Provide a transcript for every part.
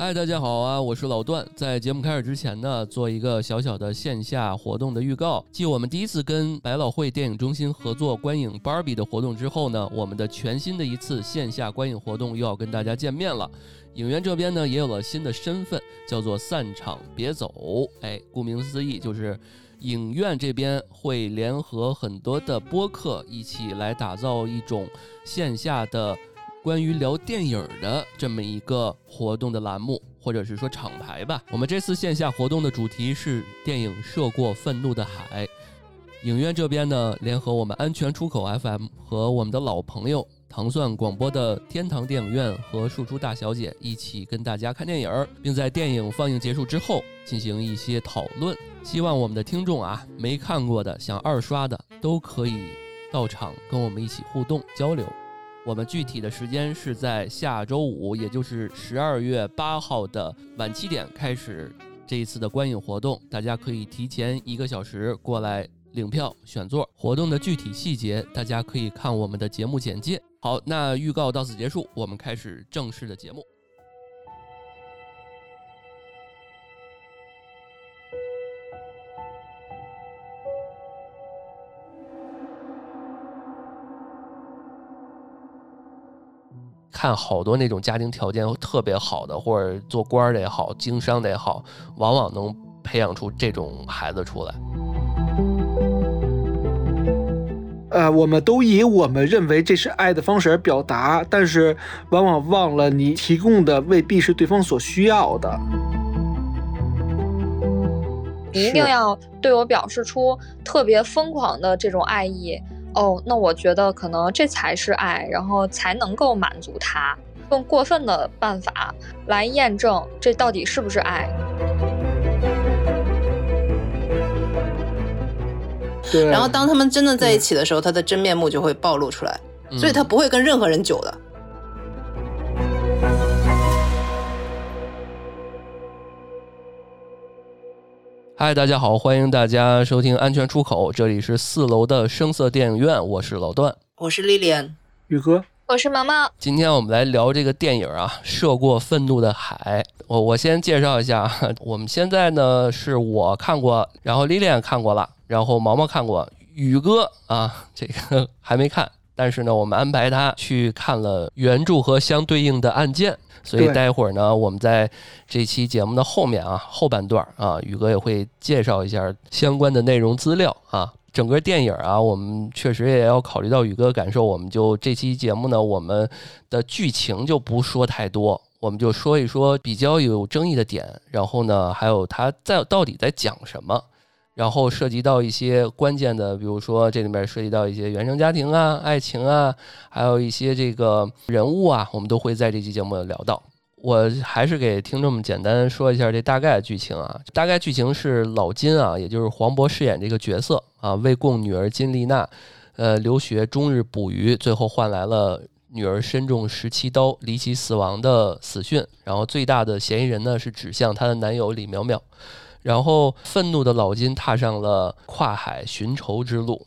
嗨，大家好啊！我是老段。在节目开始之前呢，做一个小小的线下活动的预告。继我们第一次跟百老汇电影中心合作观影《芭比》的活动之后呢，我们的全新的一次线下观影活动又要跟大家见面了。影院这边呢也有了新的身份，叫做“散场别走”。哎，顾名思义，就是影院这边会联合很多的播客一起来打造一种线下的。关于聊电影的这么一个活动的栏目，或者是说厂牌吧。我们这次线下活动的主题是电影《涉过愤怒的海》。影院这边呢，联合我们安全出口 FM 和我们的老朋友糖蒜广播的天堂电影院和树珠大小姐一起跟大家看电影，并在电影放映结束之后进行一些讨论。希望我们的听众啊，没看过的、想二刷的，都可以到场跟我们一起互动交流。我们具体的时间是在下周五，也就是十二月八号的晚七点开始这一次的观影活动。大家可以提前一个小时过来领票选座。活动的具体细节，大家可以看我们的节目简介。好，那预告到此结束，我们开始正式的节目。看好多那种家庭条件特别好的，或者做官的也好，经商的也好，往往能培养出这种孩子出来。呃，我们都以我们认为这是爱的方式而表达，但是往往忘了你提供的未必是对方所需要的。你一定要对我表示出特别疯狂的这种爱意。哦，那我觉得可能这才是爱，然后才能够满足他。用过分的办法来验证这到底是不是爱。对。然后当他们真的在一起的时候，他的真面目就会暴露出来，所以他不会跟任何人久的。嗨，大家好，欢迎大家收听《安全出口》，这里是四楼的声色电影院，我是老段，我是莉莉安，宇哥，我是毛毛。今天我们来聊这个电影啊，《涉过愤怒的海》。我我先介绍一下，我们现在呢是我看过，然后莉莉安看过了，然后毛毛看过，宇哥啊这个还没看，但是呢，我们安排他去看了原著和相对应的案件。所以待会儿呢，我们在这期节目的后面啊，后半段啊，宇哥也会介绍一下相关的内容资料啊。整个电影啊，我们确实也要考虑到宇哥感受，我们就这期节目呢，我们的剧情就不说太多，我们就说一说比较有争议的点，然后呢，还有他在到底在讲什么。然后涉及到一些关键的，比如说这里面涉及到一些原生家庭啊、爱情啊，还有一些这个人物啊，我们都会在这期节目聊到。我还是给听众们简单说一下这大概的剧情啊。大概剧情是老金啊，也就是黄渤饰演这个角色啊，为供女儿金丽娜，呃，留学终日捕鱼，最后换来了女儿身中十七刀离奇死亡的死讯。然后最大的嫌疑人呢是指向她的男友李淼淼。然后，愤怒的老金踏上了跨海寻仇之路，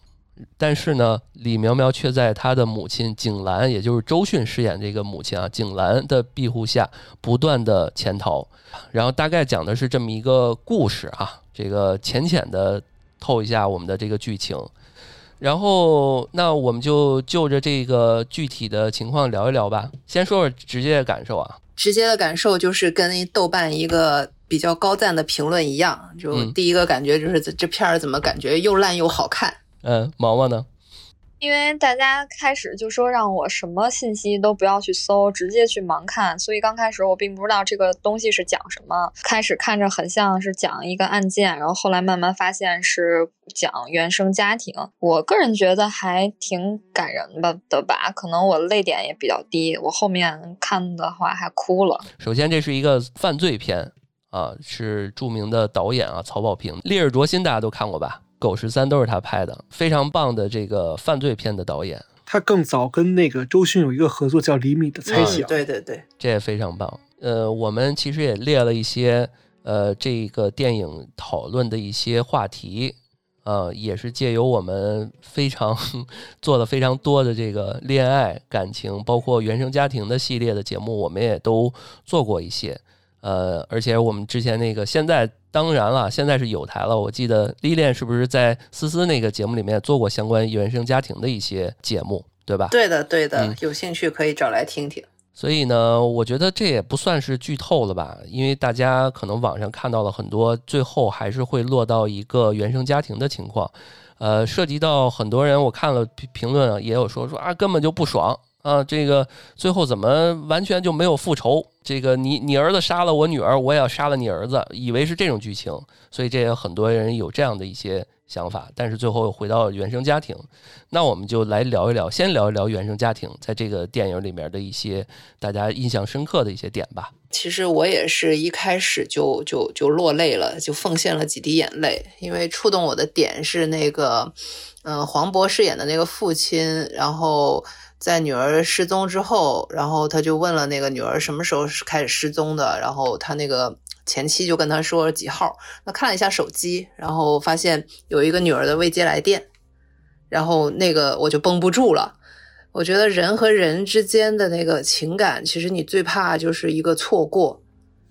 但是呢，李苗苗却在他的母亲景兰，也就是周迅饰演这个母亲啊，景兰的庇护下，不断的潜逃。然后大概讲的是这么一个故事啊，这个浅浅的透一下我们的这个剧情。然后，那我们就就着这个具体的情况聊一聊吧。先说说直接的感受啊，直接的感受就是跟豆瓣一个。比较高赞的评论一样，就第一个感觉就是这这片儿怎么感觉又烂又好看？嗯，毛毛呢？因为大家开始就说让我什么信息都不要去搜，直接去盲看，所以刚开始我并不知道这个东西是讲什么。开始看着很像是讲一个案件，然后后来慢慢发现是讲原生家庭。我个人觉得还挺感人的的吧，可能我泪点也比较低，我后面看的话还哭了。首先，这是一个犯罪片。啊，是著名的导演啊，曹保平，《烈日灼心》大家都看过吧？《狗十三》都是他拍的，非常棒的这个犯罪片的导演。他更早跟那个周迅有一个合作，叫《厘米的猜想》。对对对，这也非常棒。呃，我们其实也列了一些呃这个电影讨论的一些话题，呃，也是借由我们非常 做了非常多的这个恋爱感情，包括原生家庭的系列的节目，我们也都做过一些。呃，而且我们之前那个现在当然了，现在是有台了。我记得历练是不是在思思那个节目里面做过相关原生家庭的一些节目，对吧？对的，对的，有兴趣可以找来听听。所以呢，我觉得这也不算是剧透了吧，因为大家可能网上看到了很多，最后还是会落到一个原生家庭的情况。呃，涉及到很多人，我看了评评论也有说说啊，根本就不爽。啊，这个最后怎么完全就没有复仇？这个你你儿子杀了我女儿，我也要杀了你儿子，以为是这种剧情，所以这也很多人有这样的一些想法。但是最后回到原生家庭，那我们就来聊一聊，先聊一聊原生家庭在这个电影里面的一些大家印象深刻的一些点吧。其实我也是一开始就就就落泪了，就奉献了几滴眼泪，因为触动我的点是那个，嗯，黄渤饰演的那个父亲，然后。在女儿失踪之后，然后他就问了那个女儿什么时候是开始失踪的，然后他那个前妻就跟他说几号。那看了一下手机，然后发现有一个女儿的未接来电，然后那个我就绷不住了。我觉得人和人之间的那个情感，其实你最怕就是一个错过。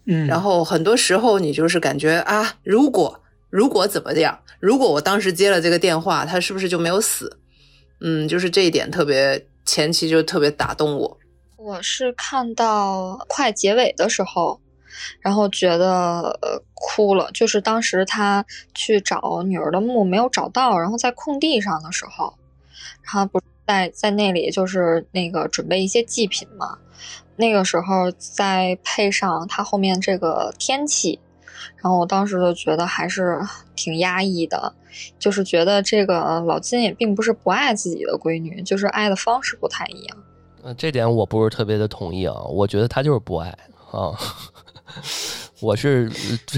嗯，然后很多时候你就是感觉啊，如果如果怎么样，如果我当时接了这个电话，他是不是就没有死？嗯，就是这一点特别。前期就特别打动我，我是看到快结尾的时候，然后觉得呃哭了。就是当时他去找女儿的墓没有找到，然后在空地上的时候，他不在在那里就是那个准备一些祭品嘛。那个时候再配上他后面这个天气。然后我当时就觉得还是挺压抑的，就是觉得这个老金也并不是不爱自己的闺女，就是爱的方式不太一样。嗯，这点我不是特别的同意啊，我觉得他就是不爱啊。我是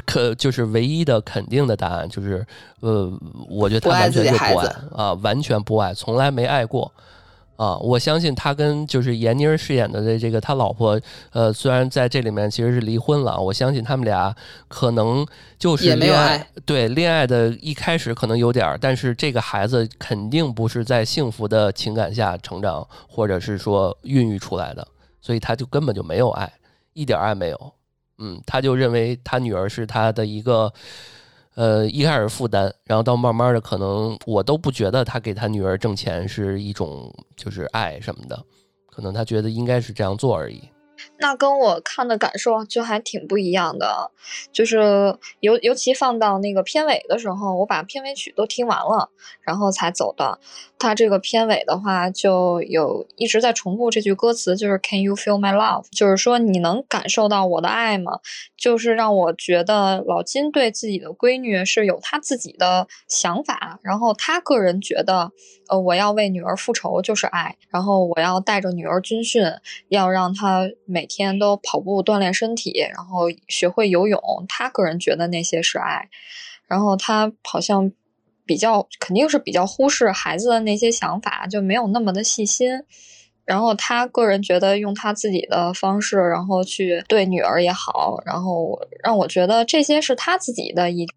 可就是唯一的肯定的答案就是，呃，我觉得他完全就不爱啊，完全不爱，从来没爱过。啊，我相信他跟就是闫妮儿饰演的这这个他老婆，呃，虽然在这里面其实是离婚了，我相信他们俩可能就是恋爱，对恋爱的一开始可能有点儿，但是这个孩子肯定不是在幸福的情感下成长，或者是说孕育出来的，所以他就根本就没有爱，一点爱没有，嗯，他就认为他女儿是他的一个。呃，一开始负担，然后到慢慢的，可能我都不觉得他给他女儿挣钱是一种就是爱什么的，可能他觉得应该是这样做而已。那跟我看的感受就还挺不一样的，就是尤尤其放到那个片尾的时候，我把片尾曲都听完了，然后才走的。它这个片尾的话，就有一直在重复这句歌词，就是 Can you feel my love？就是说你能感受到我的爱吗？就是让我觉得老金对自己的闺女是有他自己的想法，然后他个人觉得，呃，我要为女儿复仇就是爱，然后我要带着女儿军训，要让她每天都跑步锻炼身体，然后学会游泳。他个人觉得那些是爱，然后他好像。比较肯定是比较忽视孩子的那些想法，就没有那么的细心。然后他个人觉得用他自己的方式，然后去对女儿也好，然后让我觉得这些是他自己的一种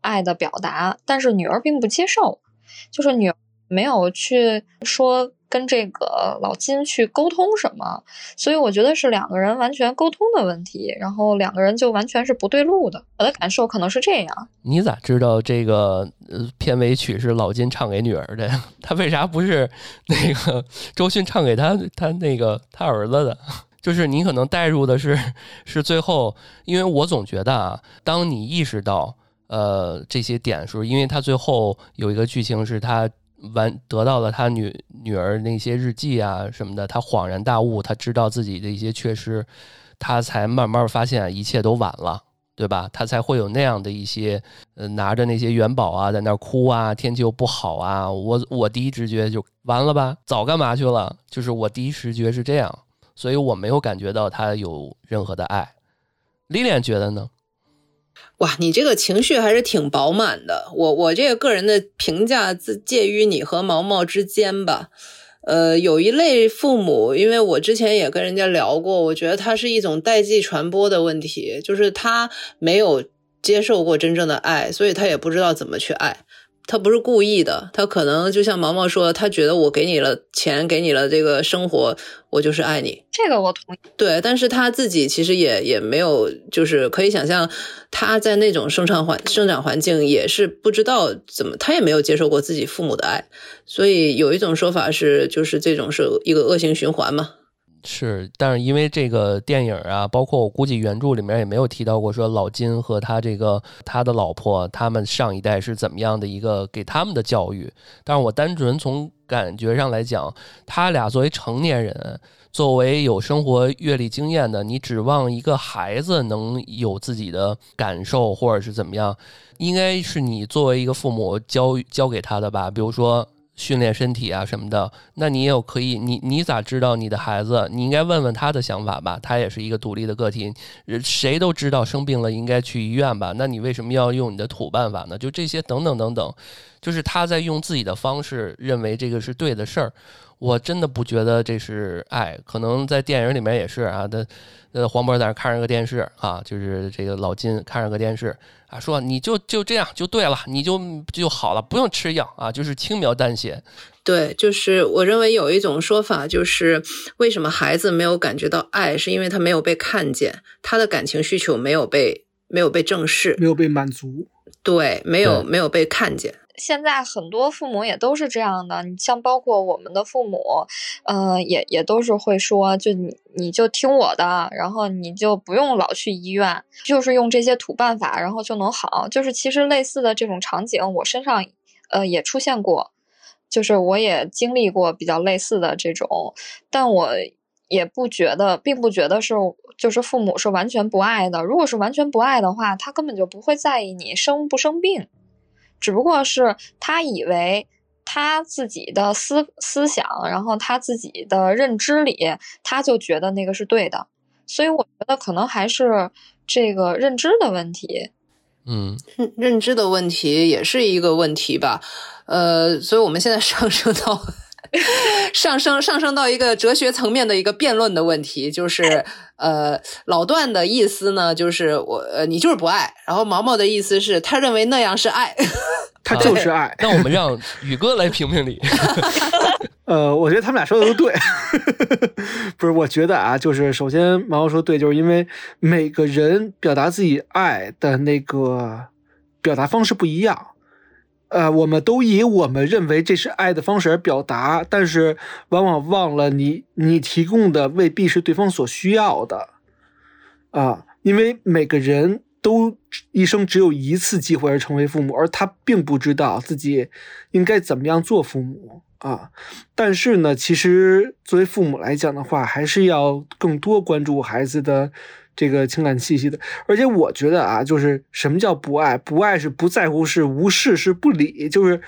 爱的表达。但是女儿并不接受，就是女儿没有去说。跟这个老金去沟通什么，所以我觉得是两个人完全沟通的问题，然后两个人就完全是不对路的。我的感受可能是这样。你咋知道这个片尾曲是老金唱给女儿的？他为啥不是那个周迅唱给他他那个他儿子的？就是你可能带入的是是最后，因为我总觉得啊，当你意识到呃这些点时候，因为他最后有一个剧情是他。完得到了他女女儿那些日记啊什么的，他恍然大悟，他知道自己的一些缺失，他才慢慢发现一切都晚了，对吧？他才会有那样的一些，呃，拿着那些元宝啊，在那哭啊，天气又不好啊，我我第一直觉就完了吧，早干嘛去了？就是我第一直觉是这样，所以我没有感觉到他有任何的爱。丽莲觉得呢？哇，你这个情绪还是挺饱满的。我我这个个人的评价自介于你和毛毛之间吧。呃，有一类父母，因为我之前也跟人家聊过，我觉得他是一种代际传播的问题，就是他没有接受过真正的爱，所以他也不知道怎么去爱。他不是故意的，他可能就像毛毛说，他觉得我给你了钱，给你了这个生活，我就是爱你。这个我同意。对，但是他自己其实也也没有，就是可以想象他在那种生长环生长环境也是不知道怎么，他也没有接受过自己父母的爱，所以有一种说法是，就是这种是一个恶性循环嘛。是，但是因为这个电影啊，包括我估计原著里面也没有提到过，说老金和他这个他的老婆，他们上一代是怎么样的一个给他们的教育。但是我单纯从感觉上来讲，他俩作为成年人，作为有生活阅历经验的，你指望一个孩子能有自己的感受或者是怎么样，应该是你作为一个父母教教给他的吧，比如说。训练身体啊什么的，那你也有可以，你你咋知道你的孩子？你应该问问他的想法吧。他也是一个独立的个体，谁都知道生病了应该去医院吧？那你为什么要用你的土办法呢？就这些等等等等，就是他在用自己的方式认为这个是对的事儿。我真的不觉得这是爱，可能在电影里面也是啊。他呃，黄渤在那看着个电视啊，就是这个老金看着个电视啊。说你就就这样就对了，你就就好了，不用吃药啊，就是轻描淡写。对，就是我认为有一种说法，就是为什么孩子没有感觉到爱，是因为他没有被看见，他的感情需求没有被没有被正视，没有被满足。对，没有没有被看见。现在很多父母也都是这样的，你像包括我们的父母，嗯，也也都是会说，就你你就听我的，然后你就不用老去医院，就是用这些土办法，然后就能好。就是其实类似的这种场景，我身上呃也出现过，就是我也经历过比较类似的这种，但我也不觉得，并不觉得是就是父母是完全不爱的。如果是完全不爱的话，他根本就不会在意你生不生病。只不过是他以为他自己的思思想，然后他自己的认知里，他就觉得那个是对的，所以我觉得可能还是这个认知的问题。嗯，认知的问题也是一个问题吧。呃，所以我们现在上升到 上升上升到一个哲学层面的一个辩论的问题，就是呃，老段的意思呢，就是我呃，你就是不爱，然后毛毛的意思是他认为那样是爱。他就是爱。那我们让宇哥来评评理。呃，我觉得他们俩说的都对。不是，我觉得啊，就是首先毛毛说对，就是因为每个人表达自己爱的那个表达方式不一样。呃，我们都以我们认为这是爱的方式而表达，但是往往忘了你你提供的未必是对方所需要的。啊，因为每个人。都一生只有一次机会而成为父母，而他并不知道自己应该怎么样做父母啊。但是呢，其实作为父母来讲的话，还是要更多关注孩子的这个情感气息的。而且我觉得啊，就是什么叫不爱？不爱是不在乎，是无视，是不理。就是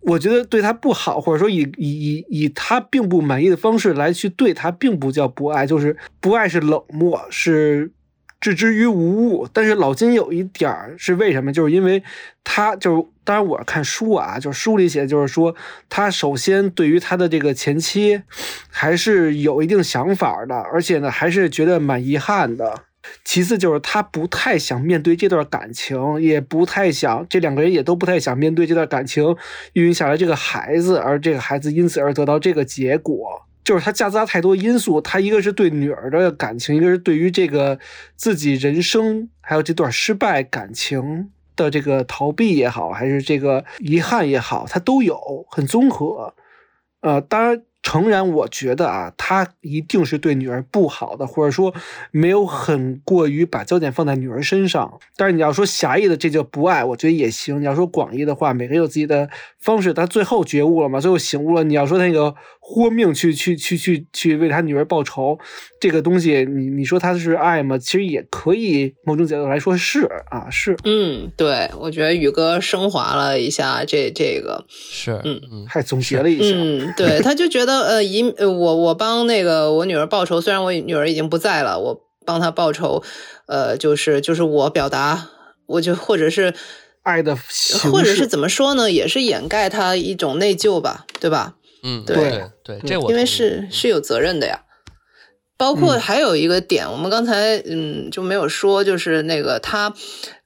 我觉得对他不好，或者说以以以以他并不满意的方式来去对他，并不叫不爱。就是不爱是冷漠，是。置之于无物，但是老金有一点儿是为什么？就是因为他就是，当然我看书啊，就是书里写，就是说他首先对于他的这个前妻还是有一定想法的，而且呢还是觉得蛮遗憾的。其次就是他不太想面对这段感情，也不太想这两个人也都不太想面对这段感情孕育下来这个孩子，而这个孩子因此而得到这个结果。就是他夹杂太多因素，他一个是对女儿的感情，一个是对于这个自己人生还有这段失败感情的这个逃避也好，还是这个遗憾也好，他都有很综合。呃，当然。诚然，我觉得啊，他一定是对女儿不好的，或者说没有很过于把焦点放在女儿身上。但是你要说狭义的，这叫不爱，我觉得也行。你要说广义的话，每个人有自己的方式。他最后觉悟了嘛？最后醒悟了。你要说那个豁命去去去去去为他女儿报仇，这个东西，你你说他是爱吗？其实也可以，某种角度来说是啊，是。嗯，对，我觉得宇哥升华了一下这这个，是，嗯嗯，还总结了一下，嗯，对，他就觉得。呃，一呃，我我帮那个我女儿报仇，虽然我女儿已经不在了，我帮她报仇，呃，就是就是我表达，我就或者是爱的，或者是怎么说呢，也是掩盖他一种内疚吧，对吧？嗯，对对，这我因为是是有责任的呀。包括嗯还有一个点，我们刚才嗯就没有说，就是那个他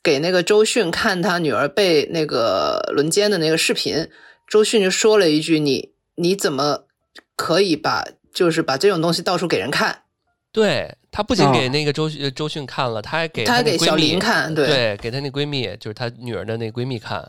给那个周迅看他女儿被那个轮奸的那个视频，周迅就说了一句：“你你怎么可以把就是把这种东西到处给人看？对他不仅啊给那个周周迅看了，他还给他还给小那闺蜜林看，对对，给她那闺蜜，就是她女儿的那闺蜜看。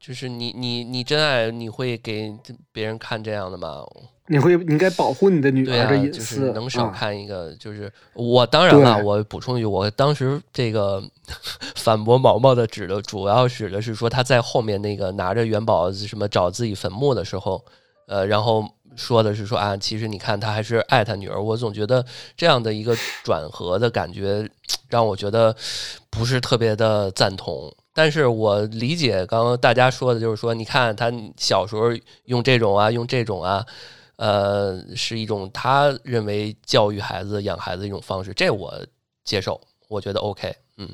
就是你你你真爱，你会给别人看这样的吗？你会你应该保护你的女儿的隐就是私，能少啊看一个。就是我当然了，我补充一句，我当时这个 反驳毛毛的指的主要指的是说他在后面那个拿着元宝什么找自己坟墓的时候，呃，然后说的是说啊，其实你看他还是爱他女儿。我总觉得这样的一个转合的感觉，让我觉得不是特别的赞同。但是我理解刚刚大家说的，就是说，你看他小时候用这种啊，用这种啊，呃，是一种他认为教育孩子、养孩子的一种方式，这我接受，我觉得 OK，嗯。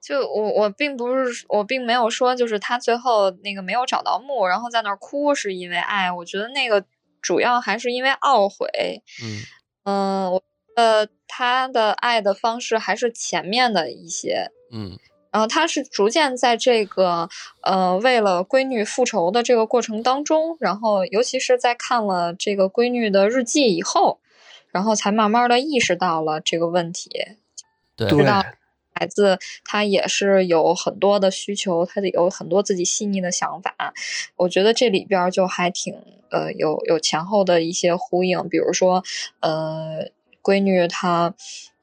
就我我并不是我并没有说就是他最后那个没有找到墓，然后在那儿哭是因为爱，我觉得那个主要还是因为懊悔。嗯。嗯，我呃他的爱的方式还是前面的一些，嗯然后他是逐渐在这个呃为了闺女复仇的这个过程当中，然后尤其是在看了这个闺女的日记以后，然后才慢慢的意识到了这个问题，对对知道孩子他也是有很多的需求，他得有很多自己细腻的想法。我觉得这里边儿就还挺呃有有前后的一些呼应，比如说呃闺女她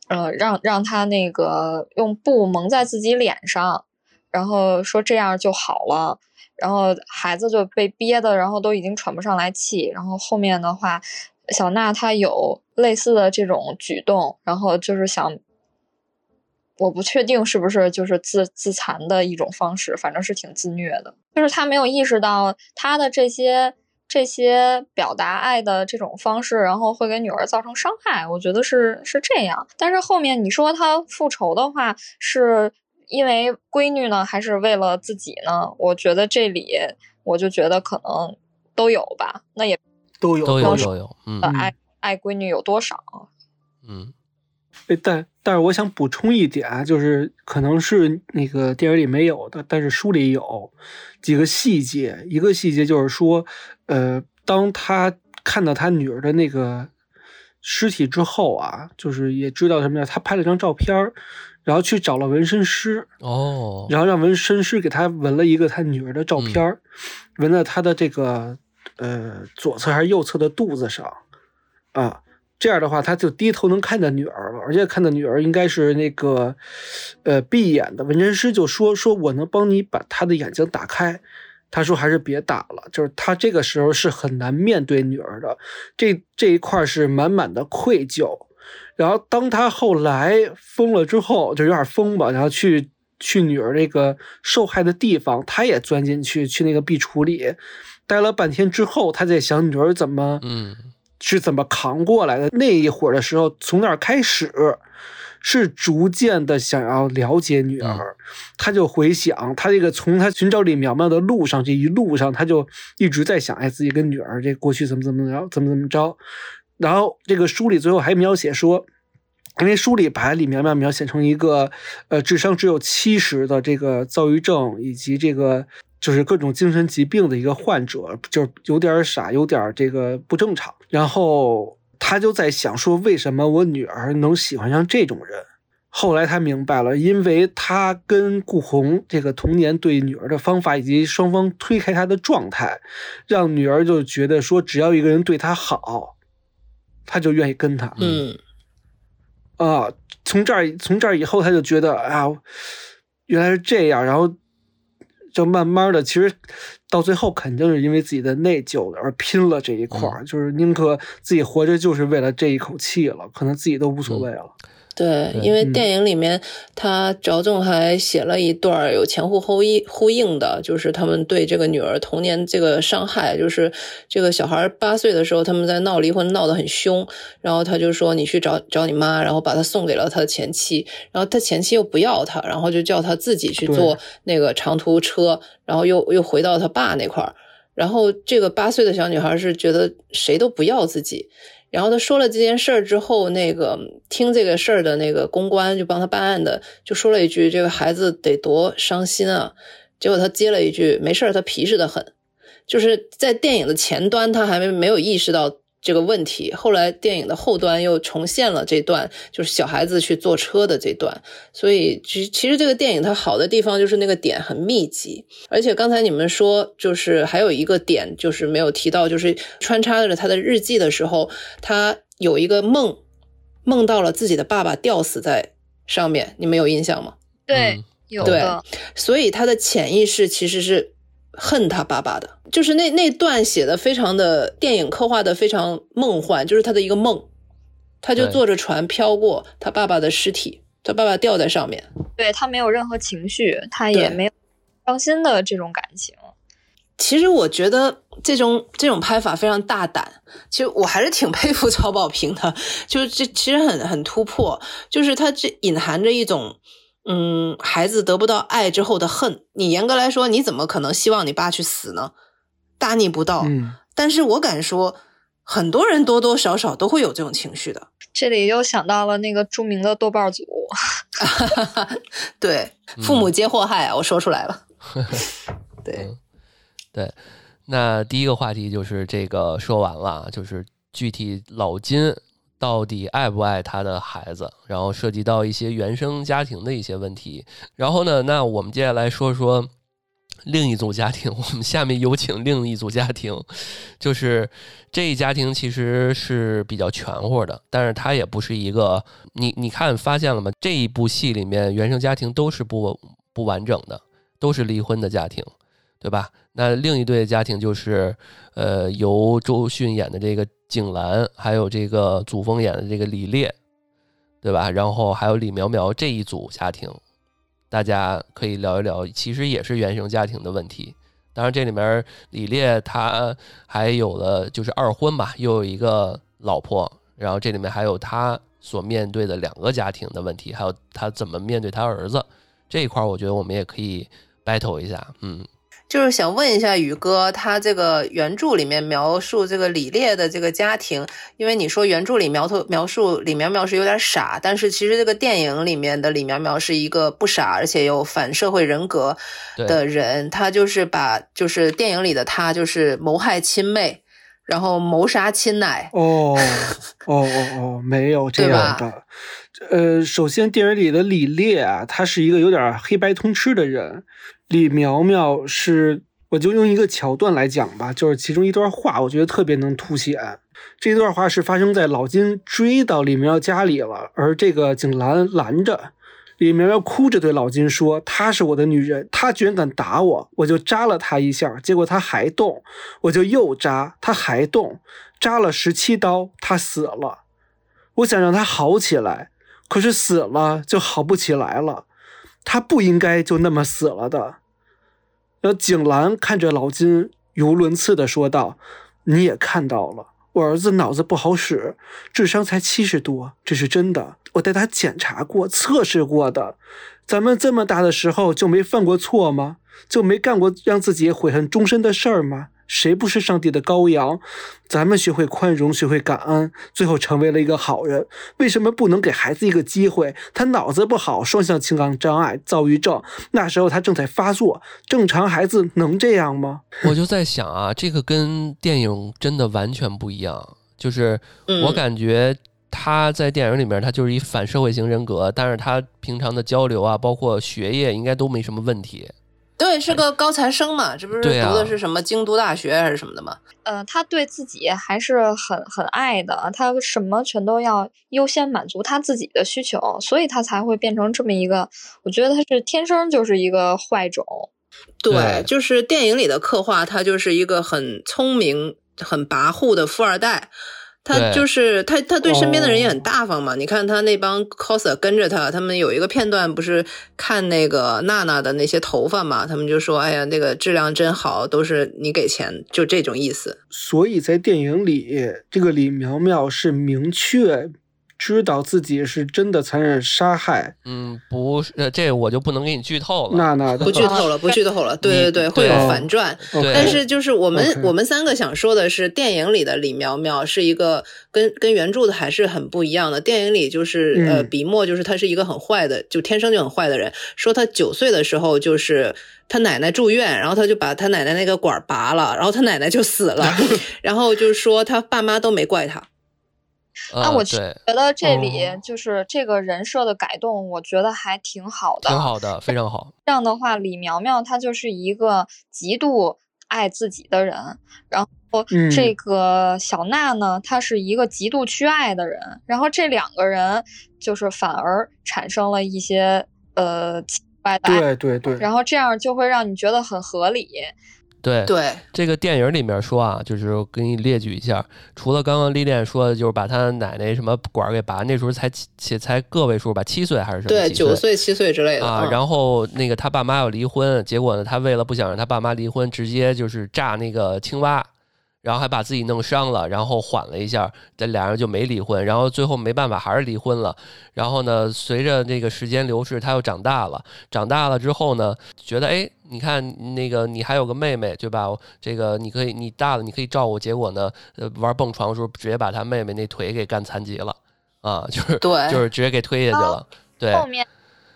呃让让他那个用布蒙在自己脸上，然后说这样就好了。然后孩子就被憋的，然后都已经喘不上来气。然后后面的话，小娜她有类似的这种举动，然后就是想，我不确定是不是就是自自残的一种方式，反正是挺自虐的。就是她没有意识到她的这些这些表达爱的这种方式，然后会给女儿造成伤害。我觉得是是这样。但是后面你说他复仇的话，是因为闺女呢，还是为了自己呢？我觉得这里我就觉得可能都有吧。那也都有都有都有，嗯呃爱爱闺女有多少？嗯哎但但是我想补充一点啊，就是可能是那个电影里没有的，但是书里有几个细节。一个细节就是说，呃，当他看到他女儿的那个尸体之后啊，就是也知道什么呀，他拍了张照片儿，然后去找了纹身师，哦，然后让纹身师给他纹了一个他女儿的照片儿，纹在他的这个呃左侧还是右侧的肚子上啊。这样的话，他就低头能看见女儿了，而且看到女儿应该是那个呃闭眼的。纹身师就说：“说我能帮你把她的眼睛打开。”他说：“还是别打了。”就是他这个时候是很难面对女儿的，这这一块是满满的愧疚。然后当他后来疯了之后，就有点疯吧，然后去去女儿那个受害的地方，他也钻进去，去那个壁橱里待了半天之后，他在想女儿怎么嗯是怎么扛过来的。那一会儿的时候，从那儿开始。是逐渐的想要了解女儿，他就回想他这个从他寻找李苗苗的路上，这一路上他就一直在想，哎，自己跟女儿这过去怎么怎么着，怎么怎么着。然后这个书里最后还描写说，因为书里把李苗苗描写成一个呃智商只有七十的这个躁郁症以及这个就是各种精神疾病的一个患者，就是有点傻，有点这个不正常。然后他就在想说，为什么我女儿能喜欢上这种人？后来他明白了，因为他跟顾红这个童年对女儿的方法，以及双方推开他的状态，让女儿就觉得说，只要一个人对她好，他就愿意跟他。嗯啊，从这儿从这儿以后，他就觉得啊，原来是这样，然后就慢慢的，其实到最后肯定是因为自己的内疚而拼了这一块儿，就是宁可自己活着，就是为了这一口气了，可能自己都无所谓了。对，对因为嗯电影里面他着重还写了一段有前后呼应呼应的，就是他们对这个女儿童年这个伤害，就是这个小孩八岁的时候他们在闹离婚闹得很凶，然后他就说你去找找你妈，然后把他送给了他的前妻，然后他前妻又不要他，然后就叫他自己去坐那个长途车，然后又又回到他爸那块儿，然后这个八岁的小女孩是觉得谁都不要自己。然后他说了这件事儿之后，那个听这个事儿的那个公关就帮他办案的，就说了一句：“这个孩子得多伤心啊！”结果他接了一句：“没事儿，他皮实的很。”就是在电影的前端，他还没没有意识到。这个问题，后来电影的后端又重现了这段，就是小孩子去坐车的这段。所以，其其实这个电影它好的地方就是那个点很密集，而且刚才你们说，就是还有一个点就是没有提到，就是穿插着他的日记的时候，他有一个梦，梦到了自己的爸爸吊死在上面，你们有印象吗？对，有的。所以他的潜意识其实是。恨他爸爸的，就是那那段写的非常的电影刻画的非常梦幻，就是他的一个梦，他就坐着船飘过他爸爸的尸体，他爸爸吊在上面，对他没有任何情绪，他也没有伤心的这种感情。其实我觉得这种这种拍法非常大胆，其实我还是挺 佩服曹保平的，就是这其实很很突破，就是他这隐含着一种。嗯，孩子得不到爱之后的恨，你严格来说，你怎么可能希望你爸去死呢？大逆不道。嗯，但是我敢说，很多人多多少少都会有这种情绪的。这里又想到了那个著名的豆瓣组，对，父母皆祸害啊！我说出来了。对，对，那第一个话题就是这个说完了，就是具体老金。到底爱不爱他的孩子？然后涉及到一些原生家庭的一些问题。然后呢，那我们接下来说说另一组家庭。我们下面有请另一组家庭，就是这一家庭其实是比较全乎的，但是它也不是一个你你看发现了吗？这一部戏里面原生家庭都是不不完整的，都是离婚的家庭，对吧？那另一对家庭就是呃由周迅演的这个。景兰，还有这个祖峰演的这个李烈，对吧？然后还有李苗苗这一组家庭，大家可以聊一聊。其实也是原生家庭的问题。当然，这里面李烈他还有了就是二婚吧，又有一个老婆。然后这里面还有他所面对的两个家庭的问题，还有他怎么面对他儿子这一块，我觉得我们也可以 battle 一下。嗯。就是想问一下宇哥，他这个原著里面描述这个李烈的这个家庭，因为你说原著里描头描述李苗苗是有点傻，但是其实这个电影里面的李苗苗是一个不傻而且有反社会人格的人，他就是把就是电影里的他就是谋害亲妹，然后谋杀亲奶。哦哦哦哦，没有这样的。呃，首先电影里的李烈啊，他是一个有点黑白通吃的人。李苗苗是，我就用一个桥段来讲吧，就是其中一段话，我觉得特别能凸显。这段话是发生在老金追到李苗苗家里了，而这个景兰拦着李苗苗，哭着对老金说：“她是我的女人，她居然敢打我，我就扎了她一下，结果她还动，我就又扎，她还动，扎了十七刀，她死了。我想让她好起来，可是死了就好不起来了，她不应该就那么死了的。”呃，景兰看着老金，语无伦次的说道：“你也看到了，我儿子脑子不好使，智商才七十多，这是真的。我带他检查过、测试过的。咱们这么大的时候就没犯过错吗？就没干过让自己悔恨终身的事儿吗？”谁不是上帝的羔羊？咱们学会宽容，学会感恩，最后成为了一个好人。为什么不能给孩子一个机会？他脑子不好，双向情感障碍，躁郁症，那时候他正在发作。正常孩子能这样吗？我就在想啊，这个跟电影真的完全不一样。就是我感觉他在电影里面，他就是一反社会型人格，但是他平常的交流啊，包括学业，应该都没什么问题。对，是个高材生嘛，这不是读的是什么京都大学还是什么的吗？呃，他对自己还是很很爱的，他什么全都要优先满足他自己的需求，所以他才会变成这么一个。我觉得他是天生就是一个坏种。对，就是电影里的刻画，他就是一个很聪明、很跋扈的富二代。他就是他，他对身边的人也很大方嘛。你看他那帮 coser 跟着他，他们有一个片段不是看那个娜娜的那些头发嘛？他们就说：“哎呀，那个质量真好，都是你给钱，就这种意思。”所以在电影里，这个李苗苗是明确知道自己是真的残忍杀害，嗯，不是，呃这我就不能给你剧透了。那那不剧透了，不剧透了。对对对，会有反转。对但是就是我们我们三个想说的是，电影里的李苗苗是一个跟跟原著的还是很不一样的。电影里就是、呃，嗯笔墨就是他是一个很坏的，就天生就很坏的人。说他九岁的时候就是。他奶奶住院，然后他就把他奶奶那个管拔了，然后他奶奶就死了，然后就是说他爸妈都没怪他。啊，啊，我，觉得这里哦就是这个人设的改动，我觉得还挺好的。挺好的，非常好。这样的话，李苗苗她就是一个极度爱自己的人，然后嗯这个小娜呢，她是一个极度缺爱的人，然后这两个人就是反而产生了一些呃奇怪的爱，对对对，然后这样就会让你觉得很合理。对，对，这个电影里面说啊，就是给你列举一下，除了刚刚丽恋说的，就是把他奶奶什么管儿给拔，那时候才七才个位数吧，七岁还是什么？对，九岁、七岁之类的啊，嗯。然后那个他爸妈要离婚，结果呢，他为了不想让他爸妈离婚，直接就是炸那个青蛙，然后还把自己弄伤了，然后缓了一下，这俩人就没离婚，然后最后没办法还是离婚了。然后呢，随着这个时间流逝，他又长大了，长大了之后呢，觉得哎，你看那个你还有个妹妹对吧？这个你可以你大了你可以照顾，结果呢，呃，玩蹦床的时候直接把他妹妹那腿给干残疾了啊，就是对就是直接给推下去了，对。后面这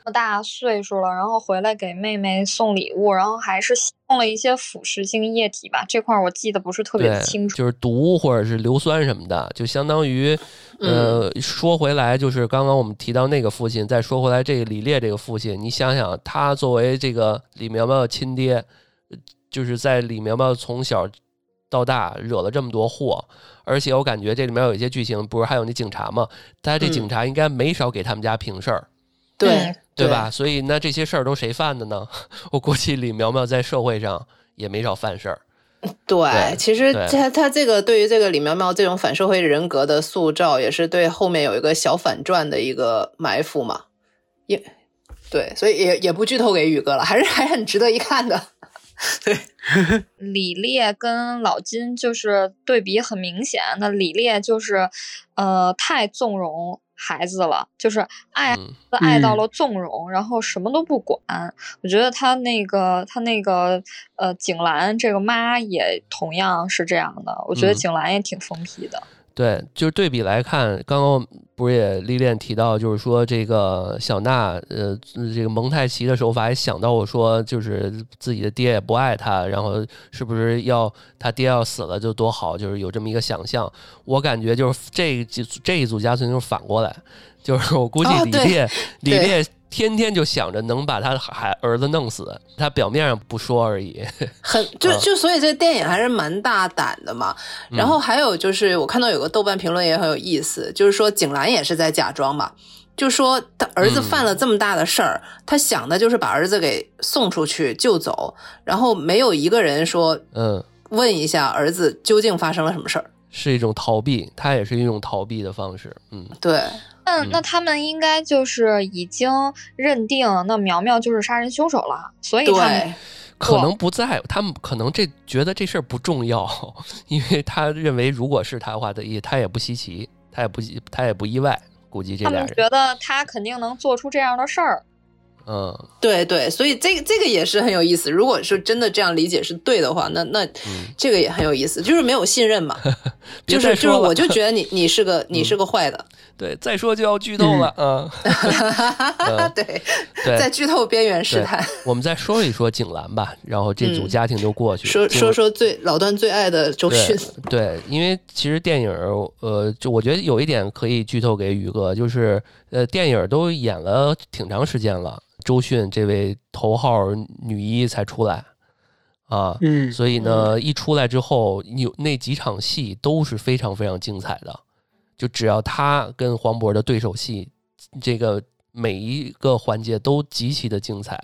么大岁数了，然后回来给妹妹送礼物，然后还是送了一些腐蚀性液体吧，这块我记得不是特别，清楚。就是毒或者是硫酸什么的，就相当于，呃，嗯说回来，就是刚刚我们提到那个父亲，再说回来这个李烈这个父亲，你想想，他作为这个李苗苗的亲爹，呃就是在李苗苗从小到大惹了这么多祸，而且我感觉这里面有一些剧情，不是还有那警察吗？他这嗯警察应该没少给他们家平事儿。嗯对吧？？所以那这些事儿都谁犯的呢？我估计李苗苗在社会上也没少犯事儿。对，对其实对他他这个对于这个李苗苗这种反社会人格的塑造，也是对后面有一个小反转的一个埋伏嘛。也对，所以也也不剧透给宇哥了，还是还很值得一看的。对，李烈跟老金就是对比很明显，那李烈就是呃太纵容孩子了，就是爱嗯爱到了纵容，然后什么都不管。我觉得他那个他那个呃景兰这个妈也同样是这样的，我觉得嗯景兰也挺疯批的。对，就是对比来看，刚刚不是也历练提到，就是说这个小娜，呃，这个蒙太奇的手法，也想到我说，就是自己的爹也不爱他，然后是不是要他爹要死了就多好，就是有这么一个想象。我感觉就是这几这一组家庭就是反过来，就是我估计李烈、李烈天天就想着能把他的孩儿子弄死，他表面上不说而已。很就啊就所以这个电影还是蛮大胆的嘛。然后还有就是，我看到有个豆瓣评论也很有意思，就是说景兰也是在假装嘛。就说他儿子犯了这么大的事儿，他想的就是把儿子给送出去救走，然后没有一个人说嗯，问一下儿子究竟发生了什么事儿。是一种逃避，他也是一种逃避的方式。嗯。对，那嗯那他们应该就是已经认定那苗苗就是杀人凶手了，所以他们，可能不在，他们可能这觉得这事儿不重要，因为他认为如果是他的话，他也他也不稀奇，他也不他也不意外，估计这他们俩人，觉得他肯定能做出这样的事儿。嗯对对，所以这个这个也是很有意思。如果是真的这样理解是对的话，那那嗯，这个也很有意思，就是没有信任嘛，就是就是，我就觉 得你你是个你是个坏的，对，再说就要剧透了，嗯，嗯 对，对，在剧透边缘试对探。我们再说一说景兰吧，然后这组嗯家庭就过去，说说说最老段最爱的周迅对，因为其实电影，呃，就我觉得有一点可以剧透给宇哥，就是呃，电影都演了挺长时间了，周迅这位头号女一才出来啊，嗯，所以呢，一出来之后，有那几场戏都是非常非常精彩的，就只要他跟黄渤的对手戏，这个每一个环节都极其的精彩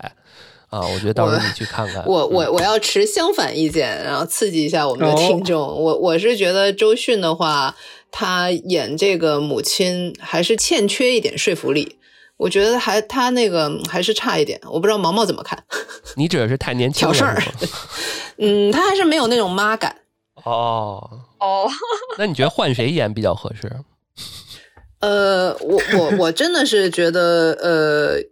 啊，我觉得到时候你去看看，我我嗯我要持相反意见，然后刺激一下我们的哦听众。我我是觉得周迅的话，她演这个母亲还是欠缺一点说服力。我觉得还她那个还是差一点，我不知道毛毛怎么看。你指的是太年轻了挑事儿 嗯，她还是没有那种妈感。哦。哦，那你觉得换谁演比较合适？呃，我我我真的是觉得，呃，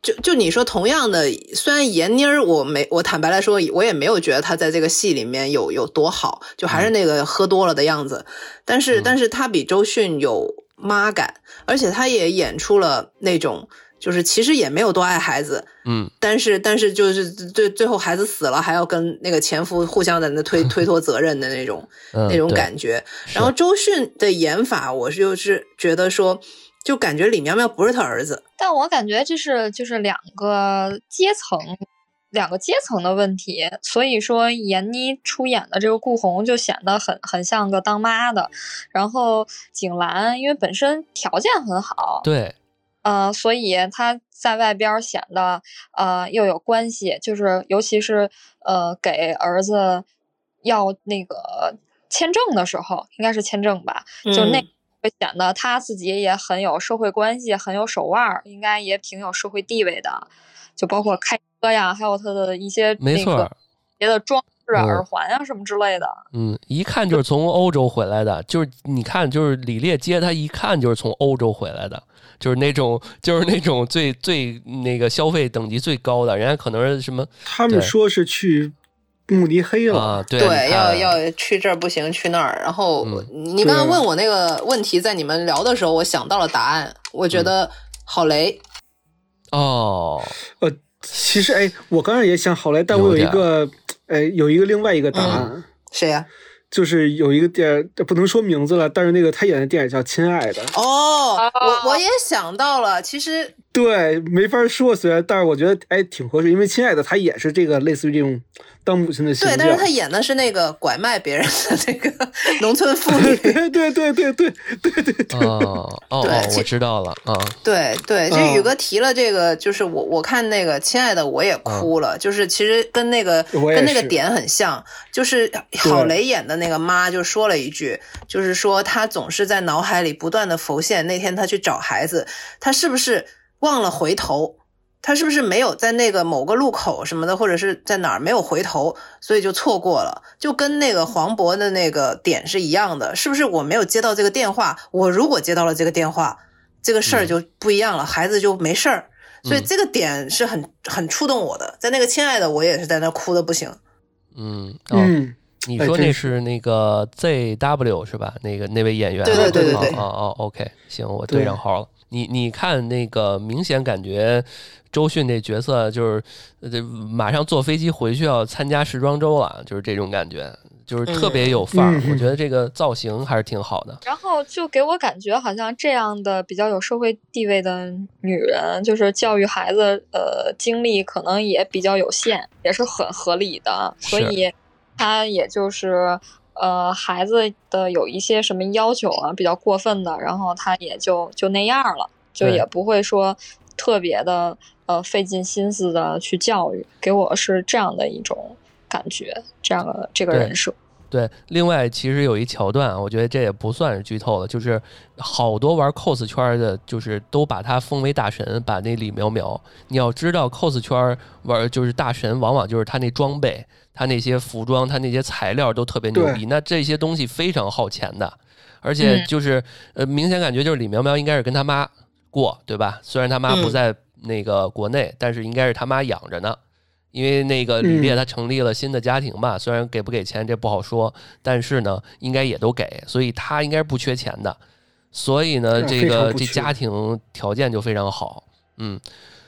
就就你说同样的，虽然闫妮儿，我没我坦白来说，我也没有觉得她在这个戏里面有有多好，就还是那个喝多了的样子，但是但是她比周迅有妈感，而且她也演出了那种。就是其实也没有多爱孩子，嗯，但是但是就是最最后孩子死了，还要跟那个前夫互相在那推 推脱责任的那种那种感觉。然后周迅的演法，我就是觉得说，就感觉李苗苗不是他儿子，但我感觉这是就是两个阶层两个阶层的问题。所以说，闫妮出演的这个顾红就显得很很像个当妈的，然后景兰因为本身条件很好，对。呃，所以他在外边显得呃又有关系，就是尤其是呃给儿子要那个签证的时候，应该是签证吧，就那会显得他自己也很有社会关系，很有手腕，应该也挺有社会地位的，就包括开车呀，还有他的一些那个别的装饰、耳环啊什么之类的。嗯，一看就是从欧洲回来的，就是你看，就是李烈接他，一看就是从欧洲回来的。就是那种，就是那种最最那个消费等级最高的，人家可能是什么？他们说是去慕尼黑了，对，要要去这儿不行，去那儿。然后你刚刚问我那个问题，在你们聊的时候，我想到了答案。我觉得郝雷。哦，呃，其实哎，我刚才也想郝雷，但我有一个，哎，有一个另外一个答案，谁呀？就是有一个电影，不能说名字了，但是那个他演的电影叫《亲爱的》。哦，我我也想到了，其实对，没法说，虽然，但是我觉得哎挺合适，因为《亲爱的》他也是这个类似于这种。当母亲的形象，对，但是他演的是那个拐卖别人的那个农村妇女，对对对对对对对对，哦哦，我知道了啊，对对，这宇哥提了这个，就是我我看那个亲爱的我也哭了，就是其实跟那个跟那个点很像，就是郝蕾演的那个妈就说了一句，就是说她总是在脑海里不断的浮现那天她去找孩子，她是不是忘了回头？他是不是没有在那个某个路口什么的，或者是在哪儿没有回头，所以就错过了？就跟那个黄渤的那个点是一样的，是不是？我没有接到这个电话，我如果接到了这个电话，这个事儿就不一样了，孩子就没事儿。所以这个点是很很触动我的。在那个亲爱的，我也是在那哭的不行。嗯嗯，你说那是那个 ZW 是吧？那个那位演员？对对对对对。哦哦，OK，行，我对上号了。你你看那个明显感觉。周迅这角色就是这马上坐飞机回去要参加时装周了，就是这种感觉，就是特别有范儿。我觉得这个造型还是挺好的。然后就给我感觉，好像这样的比较有社会地位的女人，就是教育孩子，呃，精力可能也比较有限，也是很合理的。所以她也就是呃，孩子的有一些什么要求啊，比较过分的，然后他也就就那样了，就也不会说特别的。呃，费尽心思的去教育，给我是这样的一种感觉，这样的这个人设。对，另外其实有一桥段，我觉得这也不算是剧透了，就是好多玩 cos 圈的，就是都把他封为大神，把那李淼淼。你要知道，cos 圈玩就是大神，往往就是他那装备、他那些服装、他那些材料都特别牛逼。那这些东西非常耗钱的，而且就是呃，明显感觉就是李苗苗应该是跟他妈过，对吧？虽然他妈不在。那个国内，但是应该是他妈养着呢，因为那个李烈他成立了新的家庭嘛，虽然给不给钱这不好说，但是呢，应该也都给，所以他应该是不缺钱的，所以呢，这个这家庭条件就非常好，嗯，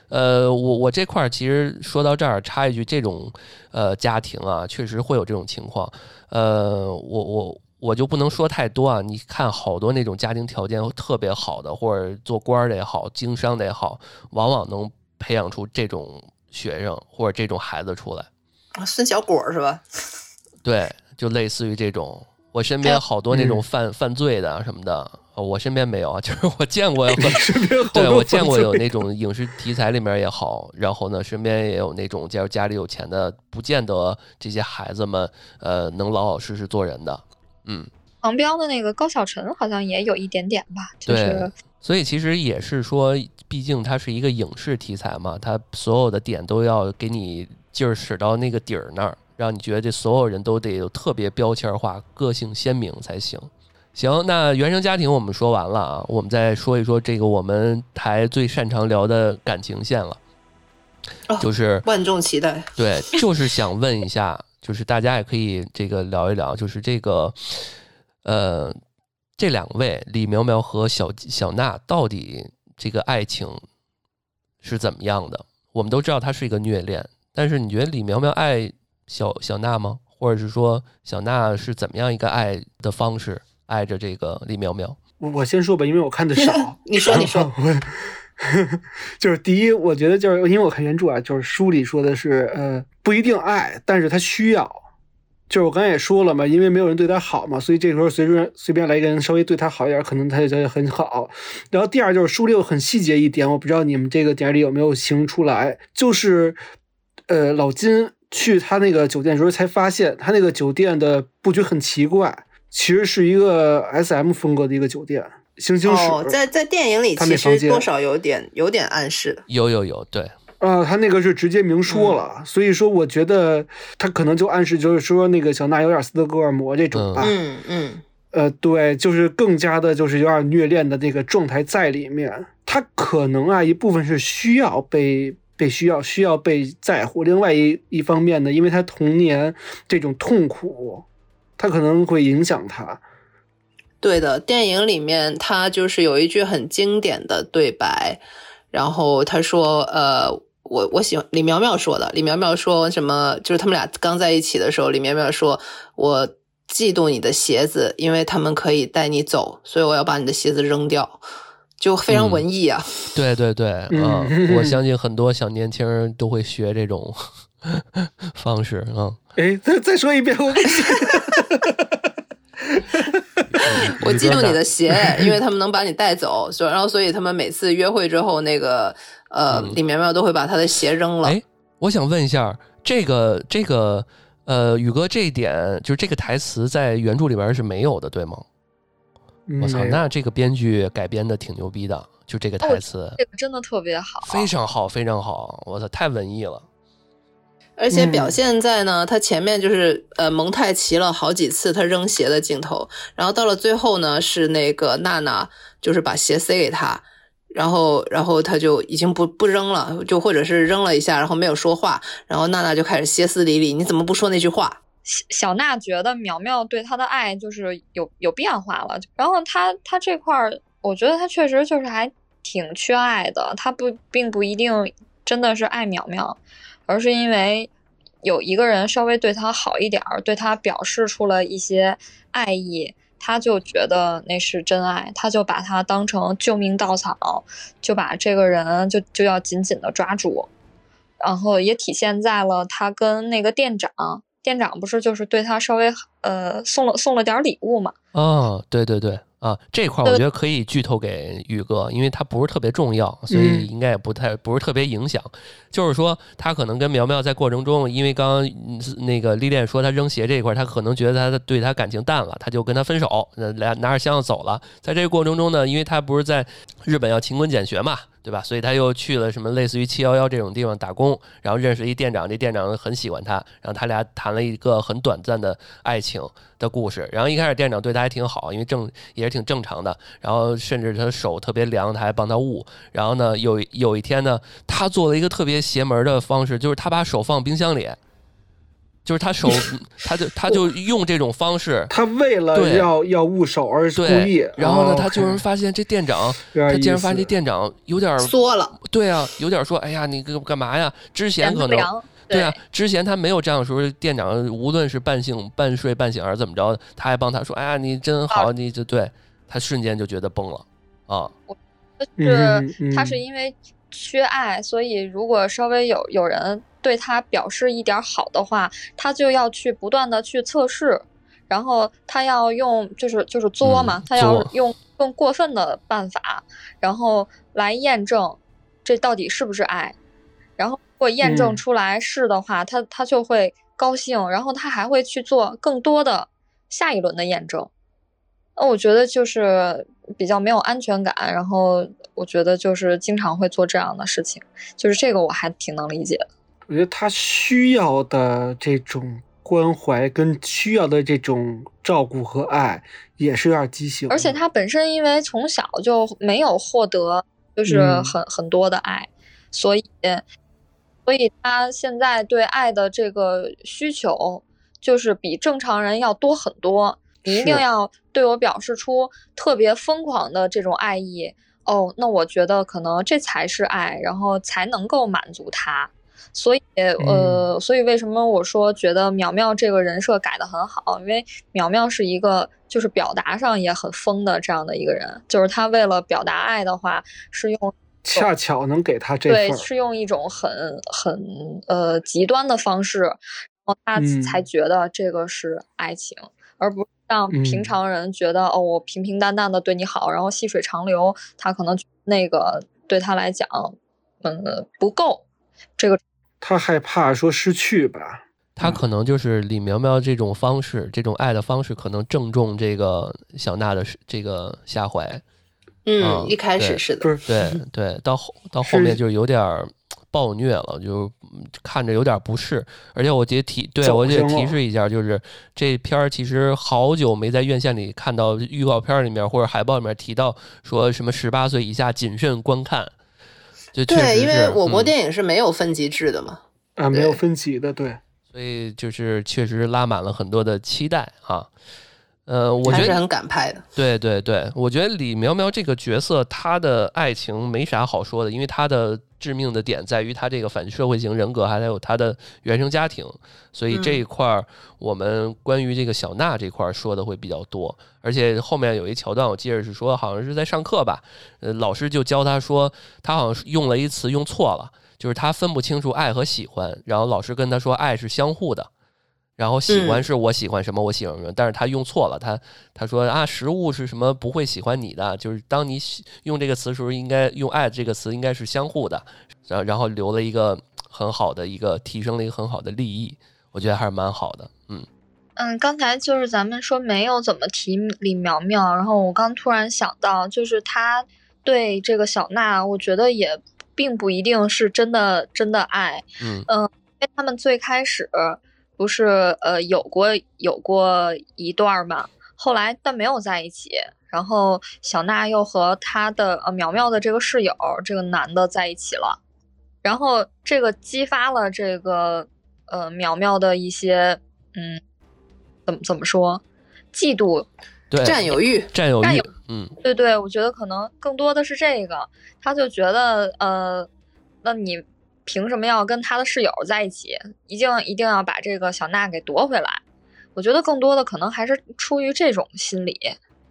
呃，我我这块儿其实说到这儿插一句，这种呃家庭啊，确实会有这种情况，呃，我我。我就不能说太多啊！你看，好多那种家庭条件特别好的，或者做官的也好，经商的也好，往往能培养出这种学生或者这种孩子出来啊。孙小果是吧？对，就类似于这种。我身边好多那种犯犯罪的什么的，我身边没有啊，就是我见过。对，我见过有那种影视题材里面也好，然后呢，身边也有那种，假如家里有钱的，不见得这些孩子们呃能老老实实做人的。嗯，黄标的那个高晓晨好像也有一点点吧，就是所以其实也是说，毕竟它是一个影视题材嘛，它所有的点都要给你劲儿使到那个底儿那儿，让你觉得这所有人都得有特别标签化、个性鲜明才行。行，那原生家庭我们说完了啊，我们再说一说这个我们台最擅长聊的感情线了，哦就是万众期待。对，就是想问一下，就是大家也可以这个聊一聊，就是这个呃，这两位李苗苗和小小娜到底这个爱情是怎么样的？我们都知道他是一个虐恋，但是你觉得李苗苗爱小小娜吗？或者是说小娜是怎么样一个爱的方式爱着这个李苗苗？我我先说吧，因为我看的少。你说，你说，就是第一，我觉得就是因为我看原著啊，就是书里说的是，呃，不一定爱，但是他需要。就是我刚才也说了嘛，因为没有人对他好嘛，所以这时候随便随便来一个人稍微对他好一点，可能他就觉得很好。然后第二就是书里有很细节一点，我不知道你们这个点里有没有形容出来，就是呃老金去他那个酒店的时候才发现，他那个酒店的布局很奇怪，其实是一个 S M 风格的一个酒店，星星室。哦，在在电影里他其那房间实多少有点有点暗示。有有有，对，啊、他那个是直接明说了，嗯所以说我觉得他可能就暗示就是说那个小娜有点斯德哥尔摩这种吧，嗯嗯，呃，对，就是更加的就是有点虐恋的那个状态在里面。他可能啊一部分是需要被被需要需要被在乎，另外一一方面呢，因为他童年这种痛苦，他可能会影响他。对的，电影里面他就是有一句很经典的对白，然后他说：“呃，我我喜欢李苗苗说的，李苗苗说什么？就是他们俩刚在一起的时候，李苗苗说：‘我嫉妒你的鞋子，因为他们可以带你走，所以我要把你的鞋子扔掉。’就非常文艺啊。对对对，嗯 嗯，我相信 很多小年轻人都会学这种 方式，嗯。哎，再再说一遍，我我嫉妒你的鞋，因为他们能把你带走，所然后所以他们每次约会之后，那个呃，嗯李苗苗都会把他的鞋扔了。哎，我想问一下，这个这个呃，宇哥这一点就是这个台词在原著里边是没有的，对吗？我操，那这个编剧改编的挺牛逼的，就这个台词这个真的特别好，非常好，非常好，我操，太文艺了。而且表嗯现在呢，他前面就是呃蒙太奇了好几次他扔鞋的镜头，然后到了最后呢，是那个娜娜就是把鞋塞给他，然后然后他就已经不不扔了，就或者是扔了一下，然后没有说话，然后娜娜就开始歇斯底里，你怎么不说那句话？小小娜觉得苗苗对她的爱就是有有变化了，然后她她这块儿，我觉得她确实就是还挺缺爱的，她不并不一定真的是爱苗苗，而是因为有一个人稍微对她好一点儿，对她表示出了一些爱意，她就觉得那是真爱，她就把他当成救命稻草，就把这个人就就要紧紧的抓住。然后也体现在了他跟那个店长，店长不是就是对他稍微呃送了送了点礼物嘛？哦，对对对啊，这块儿我觉得可以剧透给宇哥，因为他不是特别重要，所以嗯应该也不太不是特别影响。就是说，他可能跟苗苗在过程中，因为刚刚嗯那个历练说他扔鞋这一块儿，他可能觉得他对他感情淡了，他就跟他分手，呃拿拿着箱子走了。在这个过程中呢，因为他不是在日本要勤工俭学嘛，对吧？所以他又去了什么类似于七幺幺这种地方打工，然后认识一店长，这店长很喜欢他，然后他俩谈了一个很短暂的爱情的故事。然后一开始店长对他还挺好，因为正也是挺正常的，然后甚至他手特别凉，他还帮他捂。然后呢，有有一天呢，他做了一个特别邪门的方式，就是他把手放冰箱里，就是他手，他就他就用这种方式。他为了对要要捂手而故意对，，然后呢，哦他就是发现这店长，他竟然发现这店长有点儿缩了，对啊，有点说，哎呀，你干干嘛呀？之前可能对啊，之前他没有这样的时候，店长无论是半醒半睡半醒还是怎么着，他还帮他说，哎呀，你真好，你就对他瞬间就觉得崩了啊，是嗯他是因为缺爱，所以如果稍微有有人对他表示一点好的话，他就要去不断的去测试，然后他要用就是就是作嘛，嗯他要用更过分的办法，然后来验证这到底是不是爱，然后如果验证嗯出来是的话，他他就会高兴，然后他还会去做更多的下一轮的验证。那我觉得就是比较没有安全感，然后我觉得就是经常会做这样的事情，就是这个我还挺能理解的。我觉得他需要的这种关怀跟需要的这种照顾和爱，也是有点畸形。而且他本身因为从小就没有获得就是很、很多的爱，所以所以他现在对爱的这个需求就是比正常人要多很多。你一定要对我表示出特别疯狂的这种爱意哦，那我觉得可能这才是爱，然后才能够满足他。所以，呃，所以为什么我说觉得苗苗这个人设改的很好？因为苗苗是一个就是表达上也很疯的这样的一个人，就是他为了表达爱的话，是用恰巧能给他这对，是用一种很很呃极端的方式，然后他才觉得这个是爱情，而不是。让平常人觉得哦，我平平淡淡的对你好，然后细水长流，他可能那个对他来讲，嗯，不够。这个他害怕说失去吧，他可能就是李苗苗这种方式，这种爱的方式，可能正中这个小娜的这个下怀。嗯，一开始是的，对对，到后到后面就有点。暴虐了，就看着有点不适，而且我得提，对我得提示一下，就是这片儿其实好久没在院线里看到预告片里面或者海报里面提到说什么十八岁以下谨慎观看。就对，因为我国电影是没有分级制的嘛，啊，没有分级的，对，所以就是确实拉满了很多的期待啊。呃，我觉得很敢拍的。对对对，我觉得李苗苗这个角色，她的爱情没啥好说的，因为她的致命的点在于他这个反社会型人格，还有他的原生家庭，所以这一块儿我们关于这个小娜这块儿说的会比较多。而且后面有一桥段，我记着是说，好像是在上课吧，呃，老师就教他说，他好像用了一词用错了，就是他分不清楚爱和喜欢，然后老师跟他说，爱是相互的。然后喜欢是我喜欢什么，我喜欢什么，但是他用错了，他他说啊，食物是什么不会喜欢你的，就是当你用这个词时候，应该用爱这个词，应该是相互的，然然后留了一个很好的一个提升了一个很好的利益，我觉得还是蛮好的，嗯。嗯，刚才就是咱们说没有怎么提李苗苗，然后我刚突然想到，就是他对这个小娜，我觉得也并不一定是真的真的爱，嗯。嗯，因为他们最开始。不是呃有过有过一段嘛，后来但没有在一起。然后小娜又和她的呃苗苗的这个室友这个男的在一起了，然后这个激发了这个呃苗苗的一些嗯怎么怎么说嫉妒，对占有欲占有欲嗯对对，我觉得可能更多的是这个，他就觉得呃那你。凭什么要跟他的室友在一起？一定一定要把这个小娜给夺回来？我觉得更多的可能还是出于这种心理，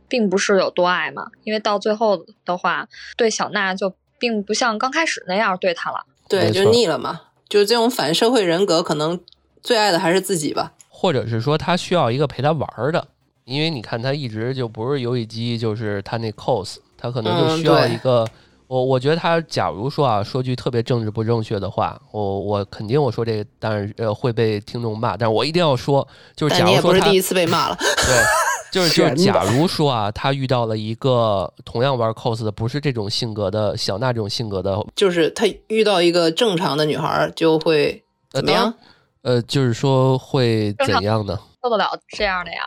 并不是有多爱嘛。因为到最后的话，对小娜就并不像刚开始那样对她了。对，就腻了嘛。就是这种反社会人格，可能最爱的还是自己吧。或者是说，他需要一个陪他玩的，因为你看他一直就不是游戏机，就是他那 cos，他可能就需要一个。我我觉得他假如说啊，说句特别政治不正确的话，我我肯定我说这个，当然呃会被听众骂，但是我一定要说，就是假如说他不是第一次被骂了，对，就是就是假如说啊，他遇到了一个同样玩 cos 的，不是这种性格的小娜这种性格的，就是他遇到一个正常的女孩就会怎么样？呃，就是说会怎样呢？受得了这样的呀？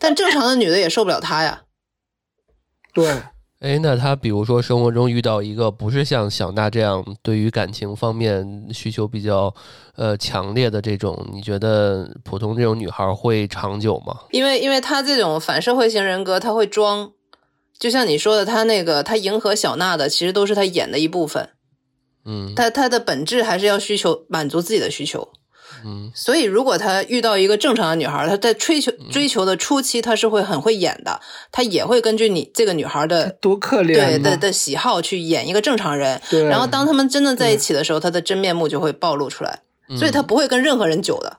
但正常的女的也受不了他呀。对。哎，那他比如说生活中遇到一个不是像小娜这样对于感情方面需求比较呃强烈的这种，你觉得普通这种女孩会长久吗？因为因为他这种反社会型人格，他会装，就像你说的，他那个他迎合小娜的，其实都是他演的一部分。嗯，他他的本质还是要需求满足自己的需求。嗯，所以如果他遇到一个正常的女孩，他在追求追求的初期，他是会很会演的，他也会根据你这个女孩的多可怜对的的喜好去演一个正常人。然后当他们真的在一起的时候，他的真面目就会暴露出来，所以他不会跟任何人久的。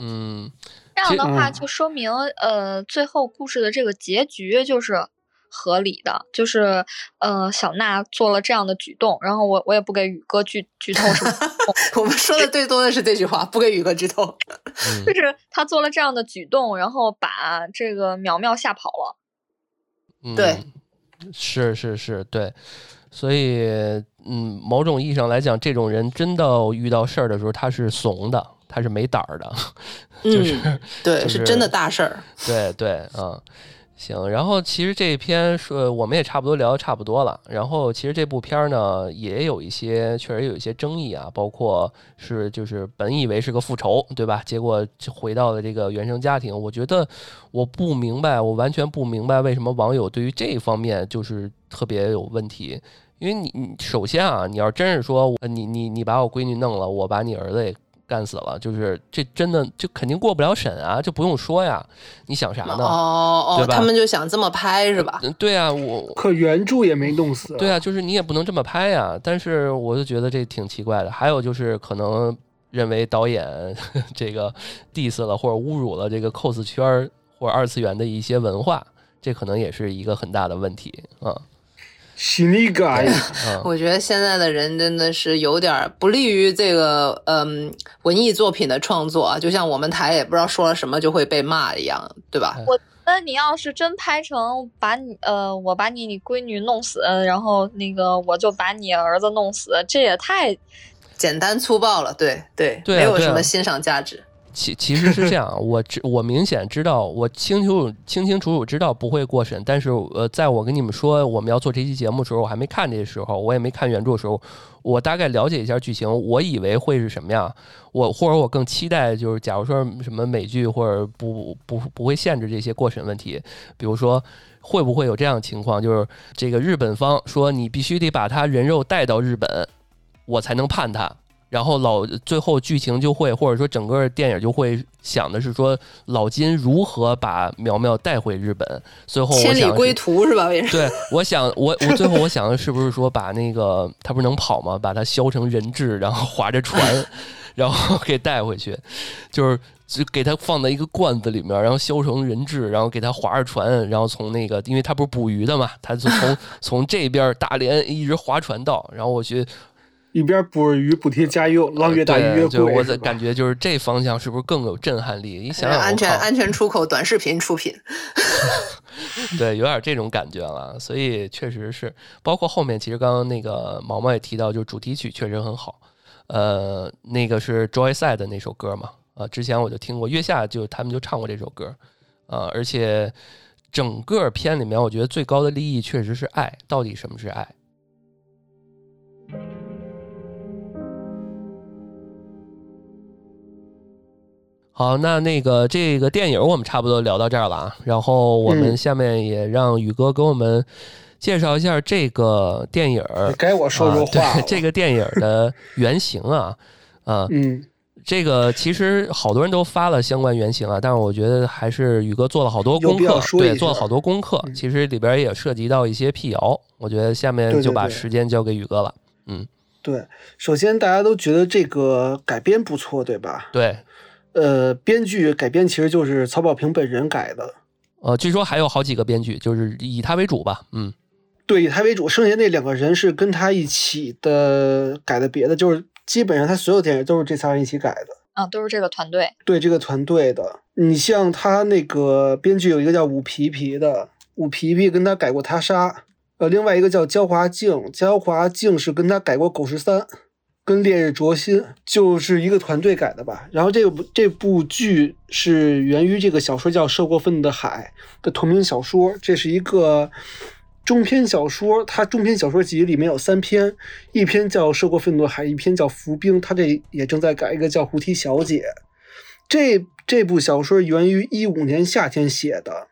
嗯，这样的话就说明，呃，最后故事的这个结局就是。合理的，就是，呃，小娜做了这样的举动，然后我我也不给宇哥剧剧透什么。我们说的最多的是这句话，不给宇哥剧透。就是他做了这样的举动，然后把这个苗苗吓跑了。嗯对，是是是，对，所以，嗯，某种意义上来讲，这种人真的遇到事儿的时候，他是怂的。他是没胆儿的，就是、嗯，对，就是是真的大事儿。对对，嗯，行。然后其实这一篇说我们也差不多聊的差不多了。然后其实这部片儿呢也有一些确实有一些争议啊，包括是就是本以为是个复仇，对吧？结果就回到了这个原生家庭。我觉得我不明白，我完全不明白为什么网友对于这一方面就是特别有问题。因为你你首先啊，你要真是说你你你把我闺女弄了，我把你儿子也干死了，就是这真的就肯定过不了审啊，就不用说呀。你想啥呢？哦哦，他们就想这么拍是吧？嗯，对啊，我可原著也没弄死。对啊，就是你也不能这么拍呀。但是我就觉得这挺奇怪的。还有就是可能认为导演 这个 diss 了或者侮辱了这个 cos 圈儿或者二次元的一些文化，这可能也是一个很大的问题啊。西尼嘎呀，嗯，我觉得现在的人真的是有点儿不利于这个嗯文艺作品的创作啊，就像我们台也不知道说了什么就会被骂一样，对吧？我那你要是真拍成把你呃，我把你你闺女弄死，然后那个我就把你儿子弄死，这也太简单粗暴了，对对，对啊没有什么欣赏价值。其其实是这样，我知我明显知道，我清楚清清楚楚知道不会过审，但是呃，在我跟你们说我们要做这期节目的时候，我还没看这时候，我也没看原著的时候，我大概了解一下剧情，我以为会是什么样，我或者我更期待就是，假如说什么美剧或者不不不会限制这些过审问题，比如说。会不会有这样的情况？就是这个日本方说你必须得把他人肉带到日本，我才能判他。然后老最后剧情就会，或者说整个电影就会想的是说老金如何把苗苗带回日本。最后我千里归途是吧？也是。对，我想我我最后我想的是不是说把那个他不是能跑吗？把他削成人质，然后划着船，然后给带回去，就是就给他放在一个罐子里面，然后削成人质，然后给他划着船，然后从那个因为他不是捕鱼的嘛，他就从从这边大连一直划船到，然后我去一边捕鱼补贴家用，浪越大鱼越贵。我感觉就是这方向是不是更有震撼力？你想想，安全安全出口短视频出品，对，有点这种感觉了，所以确实是，包括后面其实刚刚那个毛毛也提到，就是主题曲确实很好，呃，那个是 Joyside 的那首歌嘛，啊、之前我就听过，月下就他们就唱过这首歌，啊、而且整个片里面，我觉得最高的利益确实是爱，到底什么是爱？好，那那个这个电影我们差不多聊到这儿了啊，然后我们嗯下面也让宇哥给我们介绍一下这个电影儿，该我说说啊话了。对 这个电影的原型啊，啊，嗯，这个其实好多人都发了相关原型啊，但是我觉得还是宇哥做了好多功课，对，做了好多功课。嗯其实里边也涉及到一些辟谣，我觉得下面就把时间交给宇哥了。嗯对，首先大家都觉得这个改编不错，对吧？对，呃，编剧改编其实就是曹保平本人改的，呃，据说还有好几个编剧，就是以他为主吧。嗯，对，以他为主，剩下那两个人是跟他一起的改的别的，就是基本上他所有电影都是这仨人一起改的。啊，都是这个团队。对这个团队的，你像他那个编剧有一个叫武皮皮的，武皮皮跟他改过《他杀》，呃，另外一个叫焦华静，焦华静是跟他改过《狗十三》，跟《烈日灼心》就是一个团队改的吧。然后这部这部剧是源于这个小说叫《受过愤怒的海》的同名小说，这是一个中篇小说，它中篇小说集里面有三篇，一篇叫《受过愤怒的海》，一篇叫《浮冰》，它这也正在改一个叫《胡提小姐》。这这部小说源于一五年夏天写的，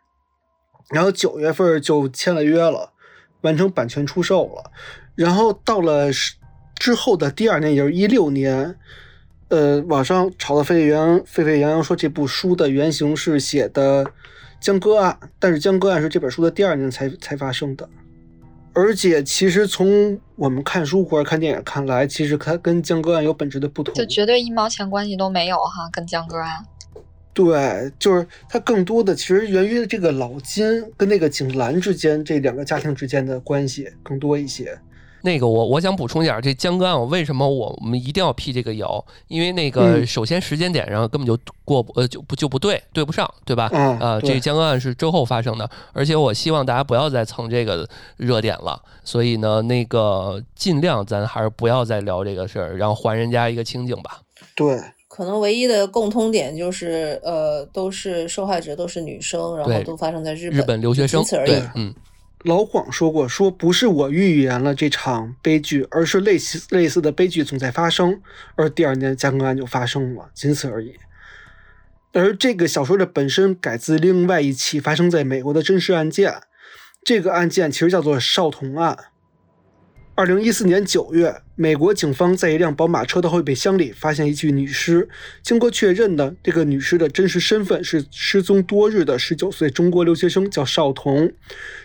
然后九月份就签了约了，完成版权出售了。然后到了之后的第二年，也就是一六年，呃，网上炒得沸沸扬扬，沸沸扬扬说这部书的原型是写的江歌案，但是江歌案是这本书的第二年才才发生的。而且，其实从我们看书或者看电影看来，其实它跟江歌案有本质的不同。就绝对一毛钱关系都没有哈，跟江歌案。对，就是它更多的其实源于这个老金跟那个景兰之间这两个家庭之间的关系更多一些。那个我我想补充一下，这江歌案我为什么我我们一定要辟这个谣？因为那个嗯首先时间点上根本就过不呃就不就不对，对不上，对吧？啊啊，对这江歌案是之后发生的，而且我希望大家不要再蹭这个热点了。所以呢，那个尽量咱还是不要再聊这个事儿，然后还人家一个清静吧。对，可能唯一的共通点就是，呃，都是受害者都是女生，然后都发生在日本日本留学生仅此而已对。，嗯，老广说过，说不是我预言了这场悲剧，而是类似类似的悲剧总在发生，而第二年加更案就发生了，仅此而已。而这个小说的本身改自另外一起发生在美国的真实案件，这个案件其实叫做少童案。二零一四年九月，美国警方在一辆宝马车的后备箱里发现一具女尸。经过确认呢，这个女尸的真实身份是失踪多日的十九岁中国留学生，叫邵童。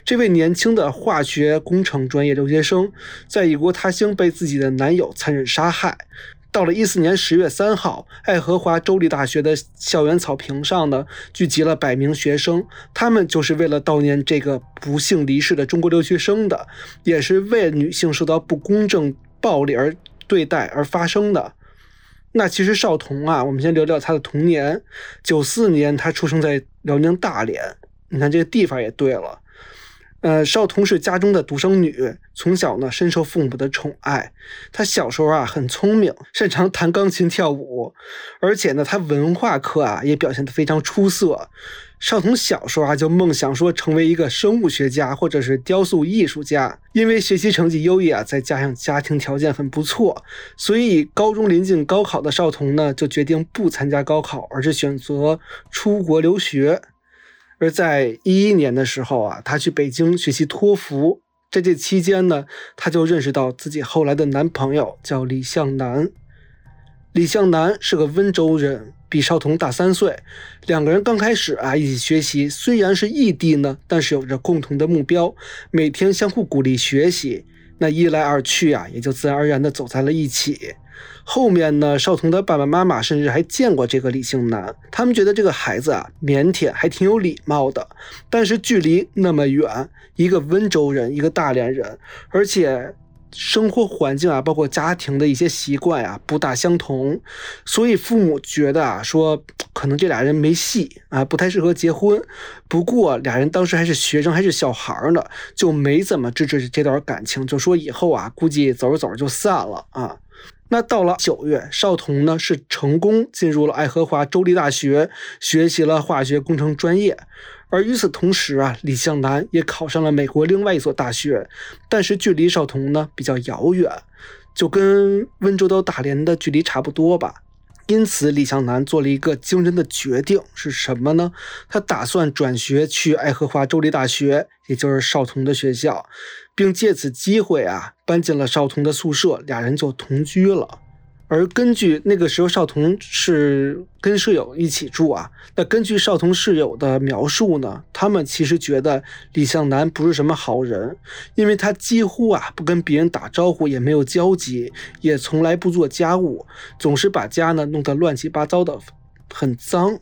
这位年轻的化学工程专业留学生，在异国他乡被自己的男友残忍杀害。到了一四年十月三号，爱荷华州立大学的校园草坪上呢，聚集了百名学生，他们就是为了悼念这个不幸离世的中国留学生的，也是为女性受到不公正暴力而对待而发生的。那其实少童啊，我们先聊聊他的童年。九四年他出生在辽宁大连，你看这个地方也对了。呃，少童是家中的独生女，从小呢深受父母的宠爱。她小时候啊很聪明，擅长弹钢琴、跳舞，而且呢，她文化课啊也表现得非常出色。少童小时候啊就梦想说成为一个生物学家或者是雕塑艺术家，因为学习成绩优异啊，再加上家庭条件很不错，所以高中临近高考的少童呢就决定不参加高考，而是选择出国留学。而在一一年的时候啊，她去北京学习托福，在这期间呢，她就认识到自己后来的男朋友叫李向南。李向南是个温州人，比少童大三岁。两个人刚开始啊一起学习，虽然是异地呢，但是有着共同的目标，每天相互鼓励学习。那一来二去啊，也就自然而然的走在了一起。后面呢，少彤的爸爸妈妈甚至还见过这个李姓男，他们觉得这个孩子啊腼腆，还挺有礼貌的。但是距离那么远，一个温州人，一个大连人，而且生活环境啊，包括家庭的一些习惯啊，不大相同，所以父母觉得啊，说可能这俩人没戏啊，不太适合结婚。不过俩人当时还是学生，还是小孩儿呢，就没怎么支持这段感情，就说以后啊，估计走着走着就散了啊。那到了九月，少童呢是成功进入了爱荷华州立大学，学习了化学工程专业。而与此同时啊，李向南也考上了美国另外一所大学，但是距离少童呢比较遥远，就跟温州到大连的距离差不多吧。因此，李向南做了一个惊人的决定，是什么呢？他打算转学去爱荷华州立大学，也就是少童的学校，并借此机会啊，搬进了少童的宿舍，俩人就同居了。而根据那个时候少童是跟室友一起住啊，那根据少童室友的描述呢，他们其实觉得李向南不是什么好人，因为他几乎啊不跟别人打招呼，也没有交集，也从来不做家务，总是把家呢弄得乱七八糟的，很脏。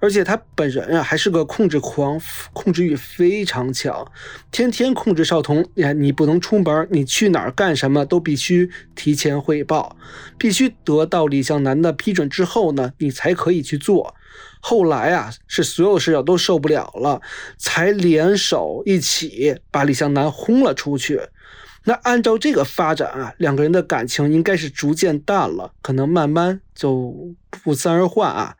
而且他本人啊，还是个控制狂，控制欲非常强，天天控制少童。呀，你不能出门，你去哪儿干什么都必须提前汇报，必须得到李向南的批准之后呢，你才可以去做。后来啊，是所有室友都受不了了，才联手一起把李向南轰了出去。那按照这个发展啊，两个人的感情应该是逐渐淡了，可能慢慢就不三而换啊。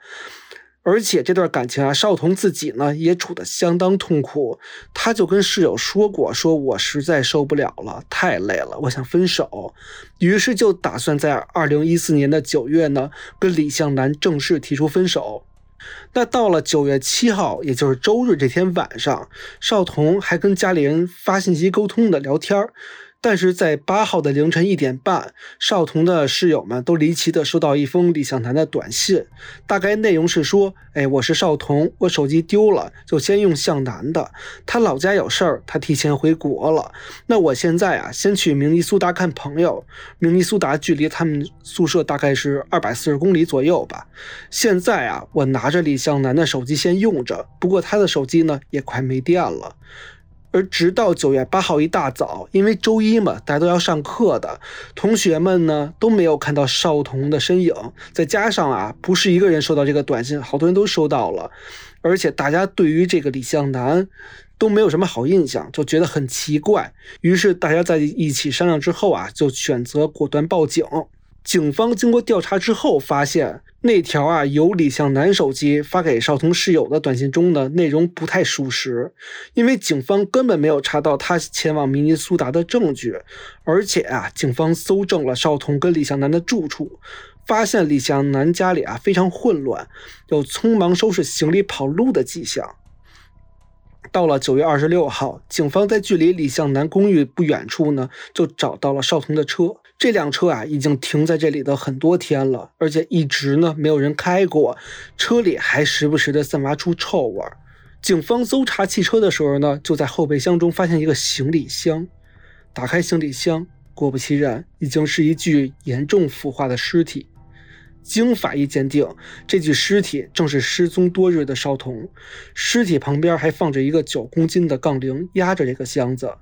而且这段感情啊，少童自己呢也处得相当痛苦，他就跟室友说过，说我实在受不了了，太累了，我想分手。于是就打算在二零一四年的九月呢，跟李向南正式提出分手。那到了九月七号，也就是周日这天晚上，少童还跟家里人发信息沟通的聊天儿。但是在八号的凌晨一点半，少童的室友们都离奇的收到一封李向南的短信，大概内容是说：“哎，我是少童，我手机丢了，就先用向南的。他老家有事儿，他提前回国了。那我现在啊，先去明尼苏达看朋友。明尼苏达距离他们宿舍大概是二百四十公里左右吧。现在啊，我拿着李向南的手机先用着，不过他的手机呢也快没电了。”而直到九月八号一大早，因为周一嘛，大家都要上课的，同学们呢都没有看到少童的身影。再加上啊，不是一个人收到这个短信，好多人都收到了，而且大家对于这个李向南都没有什么好印象，就觉得很奇怪。于是大家在一起商量之后啊，就选择果断报警。警方经过调查之后发现，那条啊由李向南手机发给少彤室友的短信中的内容不太属实，因为警方根本没有查到他前往明尼苏达的证据，而且啊，警方搜证了少彤跟李向南的住处，发现李向南家里啊非常混乱，有匆忙收拾行李跑路的迹象。到了九月二十六号，警方在距离李向南公寓不远处呢，就找到了少彤的车。这辆车啊，已经停在这里的很多天了，而且一直呢没有人开过，车里还时不时的散发出臭味。警方搜查汽车的时候呢，就在后备箱中发现一个行李箱。打开行李箱，果不其然，已经是一具严重腐化的尸体。经法医鉴定，这具尸体正是失踪多日的少童。尸体旁边还放着一个九公斤的杠铃，压着这个箱子。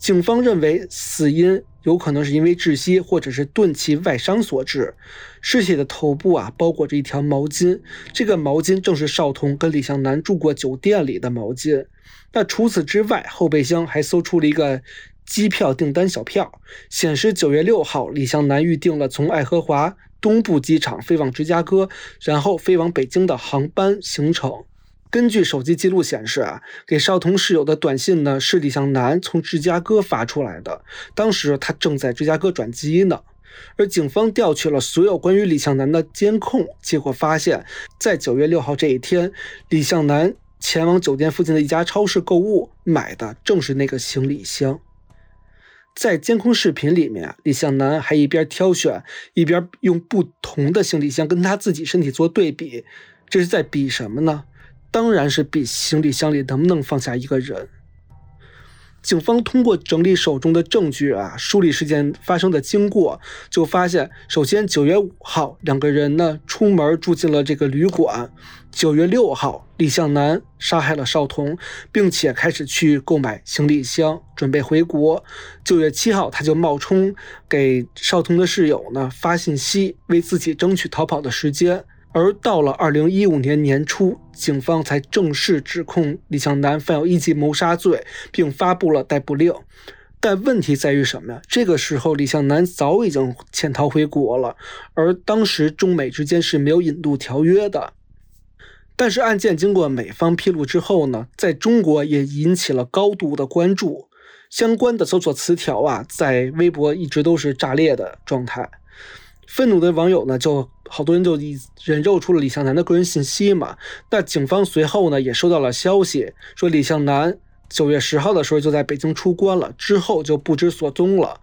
警方认为死因有可能是因为窒息或者是钝器外伤所致。尸体的头部啊包裹着一条毛巾，这个毛巾正是少彤跟李向南住过酒店里的毛巾。那除此之外，后备箱还搜出了一个。机票订单小票显示，九月六号，李向南预定了从爱荷华东部机场飞往芝加哥，然后飞往北京的航班行程。根据手机记录显示，啊，给少彤室友的短信呢是李向南从芝加哥发出来的，当时他正在芝加哥转机呢。而警方调取了所有关于李向南的监控，结果发现，在九月六号这一天，李向南前往酒店附近的一家超市购物，买的正是那个行李箱。在监控视频里面，李向南还一边挑选，一边用不同的行李箱跟他自己身体做对比，这是在比什么呢？当然是比行李箱里能不能放下一个人。警方通过整理手中的证据啊，梳理事件发生的经过，就发现，首先九月五号，两个人呢出门住进了这个旅馆。九月六号，李向南杀害了少彤，并且开始去购买行李箱，准备回国。九月七号，他就冒充给少彤的室友呢发信息，为自己争取逃跑的时间。而到了二零一五年年初，警方才正式指控李向南犯有一级谋杀罪，并发布了逮捕令。但问题在于什么呀？这个时候，李向南早已经潜逃回国了，而当时中美之间是没有引渡条约的。但是案件经过美方披露之后呢，在中国也引起了高度的关注，相关的搜索词条啊，在微博一直都是炸裂的状态。愤怒的网友呢，就好多人就引人肉出了李向南的个人信息嘛。那警方随后呢，也收到了消息，说李向南九月十号的时候就在北京出关了，之后就不知所踪了。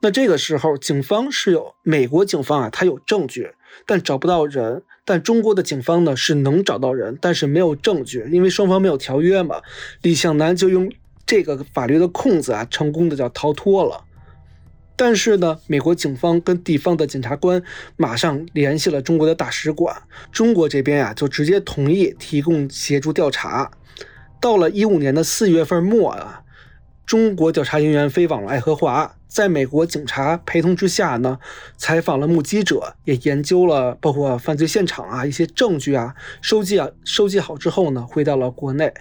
那这个时候，警方是有美国警方啊，他有证据。但找不到人，但中国的警方呢是能找到人，但是没有证据，因为双方没有条约嘛。李向南就用这个法律的空子啊，成功的叫逃脱了。但是呢，美国警方跟地方的检察官马上联系了中国的大使馆，中国这边呀就直接同意提供协助调查。到了一五年的四月份末啊，中国调查人员飞往了爱荷华。在美国警察陪同之下呢，采访了目击者，也研究了包括犯罪现场啊一些证据啊，收集啊收集好之后呢，回到了国内。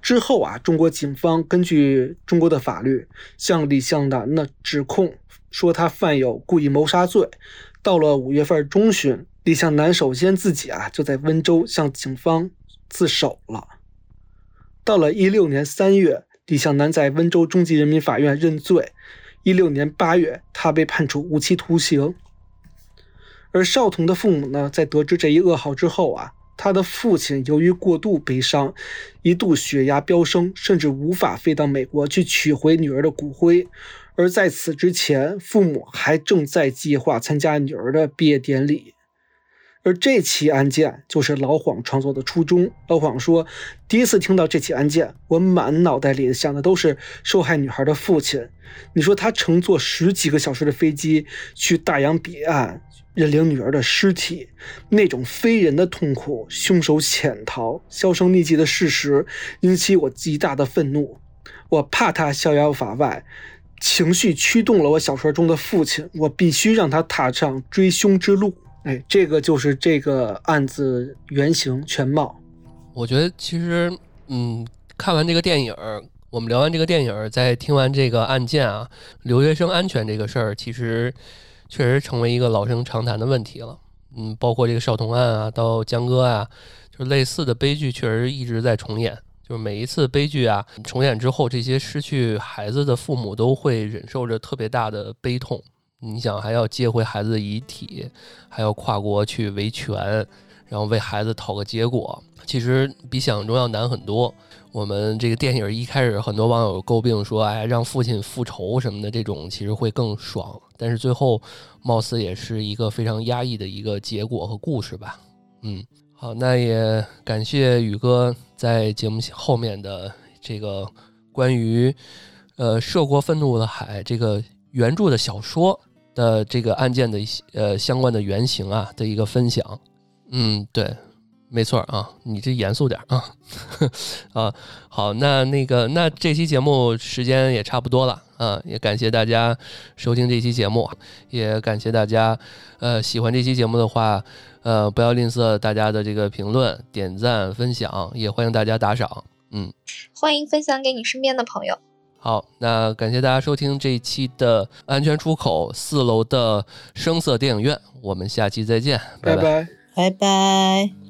之后啊，中国警方根据中国的法律，向李向南呢指控说他犯有故意谋杀罪。到了五月份中旬，李向南首先自己啊就在温州向警方自首了。到了一六年三月。李向南在温州中级人民法院认罪。一六年八月，他被判处无期徒刑。而少彤的父母呢，在得知这一噩耗之后啊，他的父亲由于过度悲伤，一度血压飙升，甚至无法飞到美国去取回女儿的骨灰。而在此之前，父母还正在计划参加女儿的毕业典礼。而这起案件就是老黄创作的初衷。老黄说：“第一次听到这起案件，我满脑袋里想的都是受害女孩的父亲。你说他乘坐十几个小时的飞机去大洋彼岸认领女儿的尸体，那种非人的痛苦，凶手潜逃、销声匿迹的事实，引起我极大的愤怒。我怕他逍遥法外，情绪驱动了我小说中的父亲，我必须让他踏上追凶之路。”哎，这个就是这个案子原型全貌。我觉得其实，嗯，看完这个电影，我们聊完这个电影，再听完这个案件啊，留学生安全这个事儿，其实确实成为一个老生常谈的问题了。嗯，包括这个少童案啊，到江歌啊，就类似的悲剧确实一直在重演。就是每一次悲剧啊重演之后，这些失去孩子的父母都会忍受着特别大的悲痛。你想，还要接回孩子的遗体，还要跨国去维权，然后为孩子讨个结果，其实比想象中要难很多。我们这个电影一开始，很多网友诟病说：“哎，让父亲复仇什么的，这种其实会更爽。”但是最后，貌似也是一个非常压抑的一个结果和故事吧。嗯。好，那也感谢宇哥在节目后面的这个关于呃涉过愤怒的海这个原著的小说的这个案件的呃相关的原型啊的一个分享。嗯，对，没错啊，你这严肃点啊 啊。好，那那个那这期节目时间也差不多了啊，也感谢大家收听这期节目，也感谢大家呃喜欢这期节目的话。呃，不要吝啬大家的这个评论、点赞、分享，也欢迎大家打赏。嗯，欢迎分享给你身边的朋友。好，那感谢大家收听这一期的安全出口四楼的声色电影院，我们下期再见，拜拜，拜拜。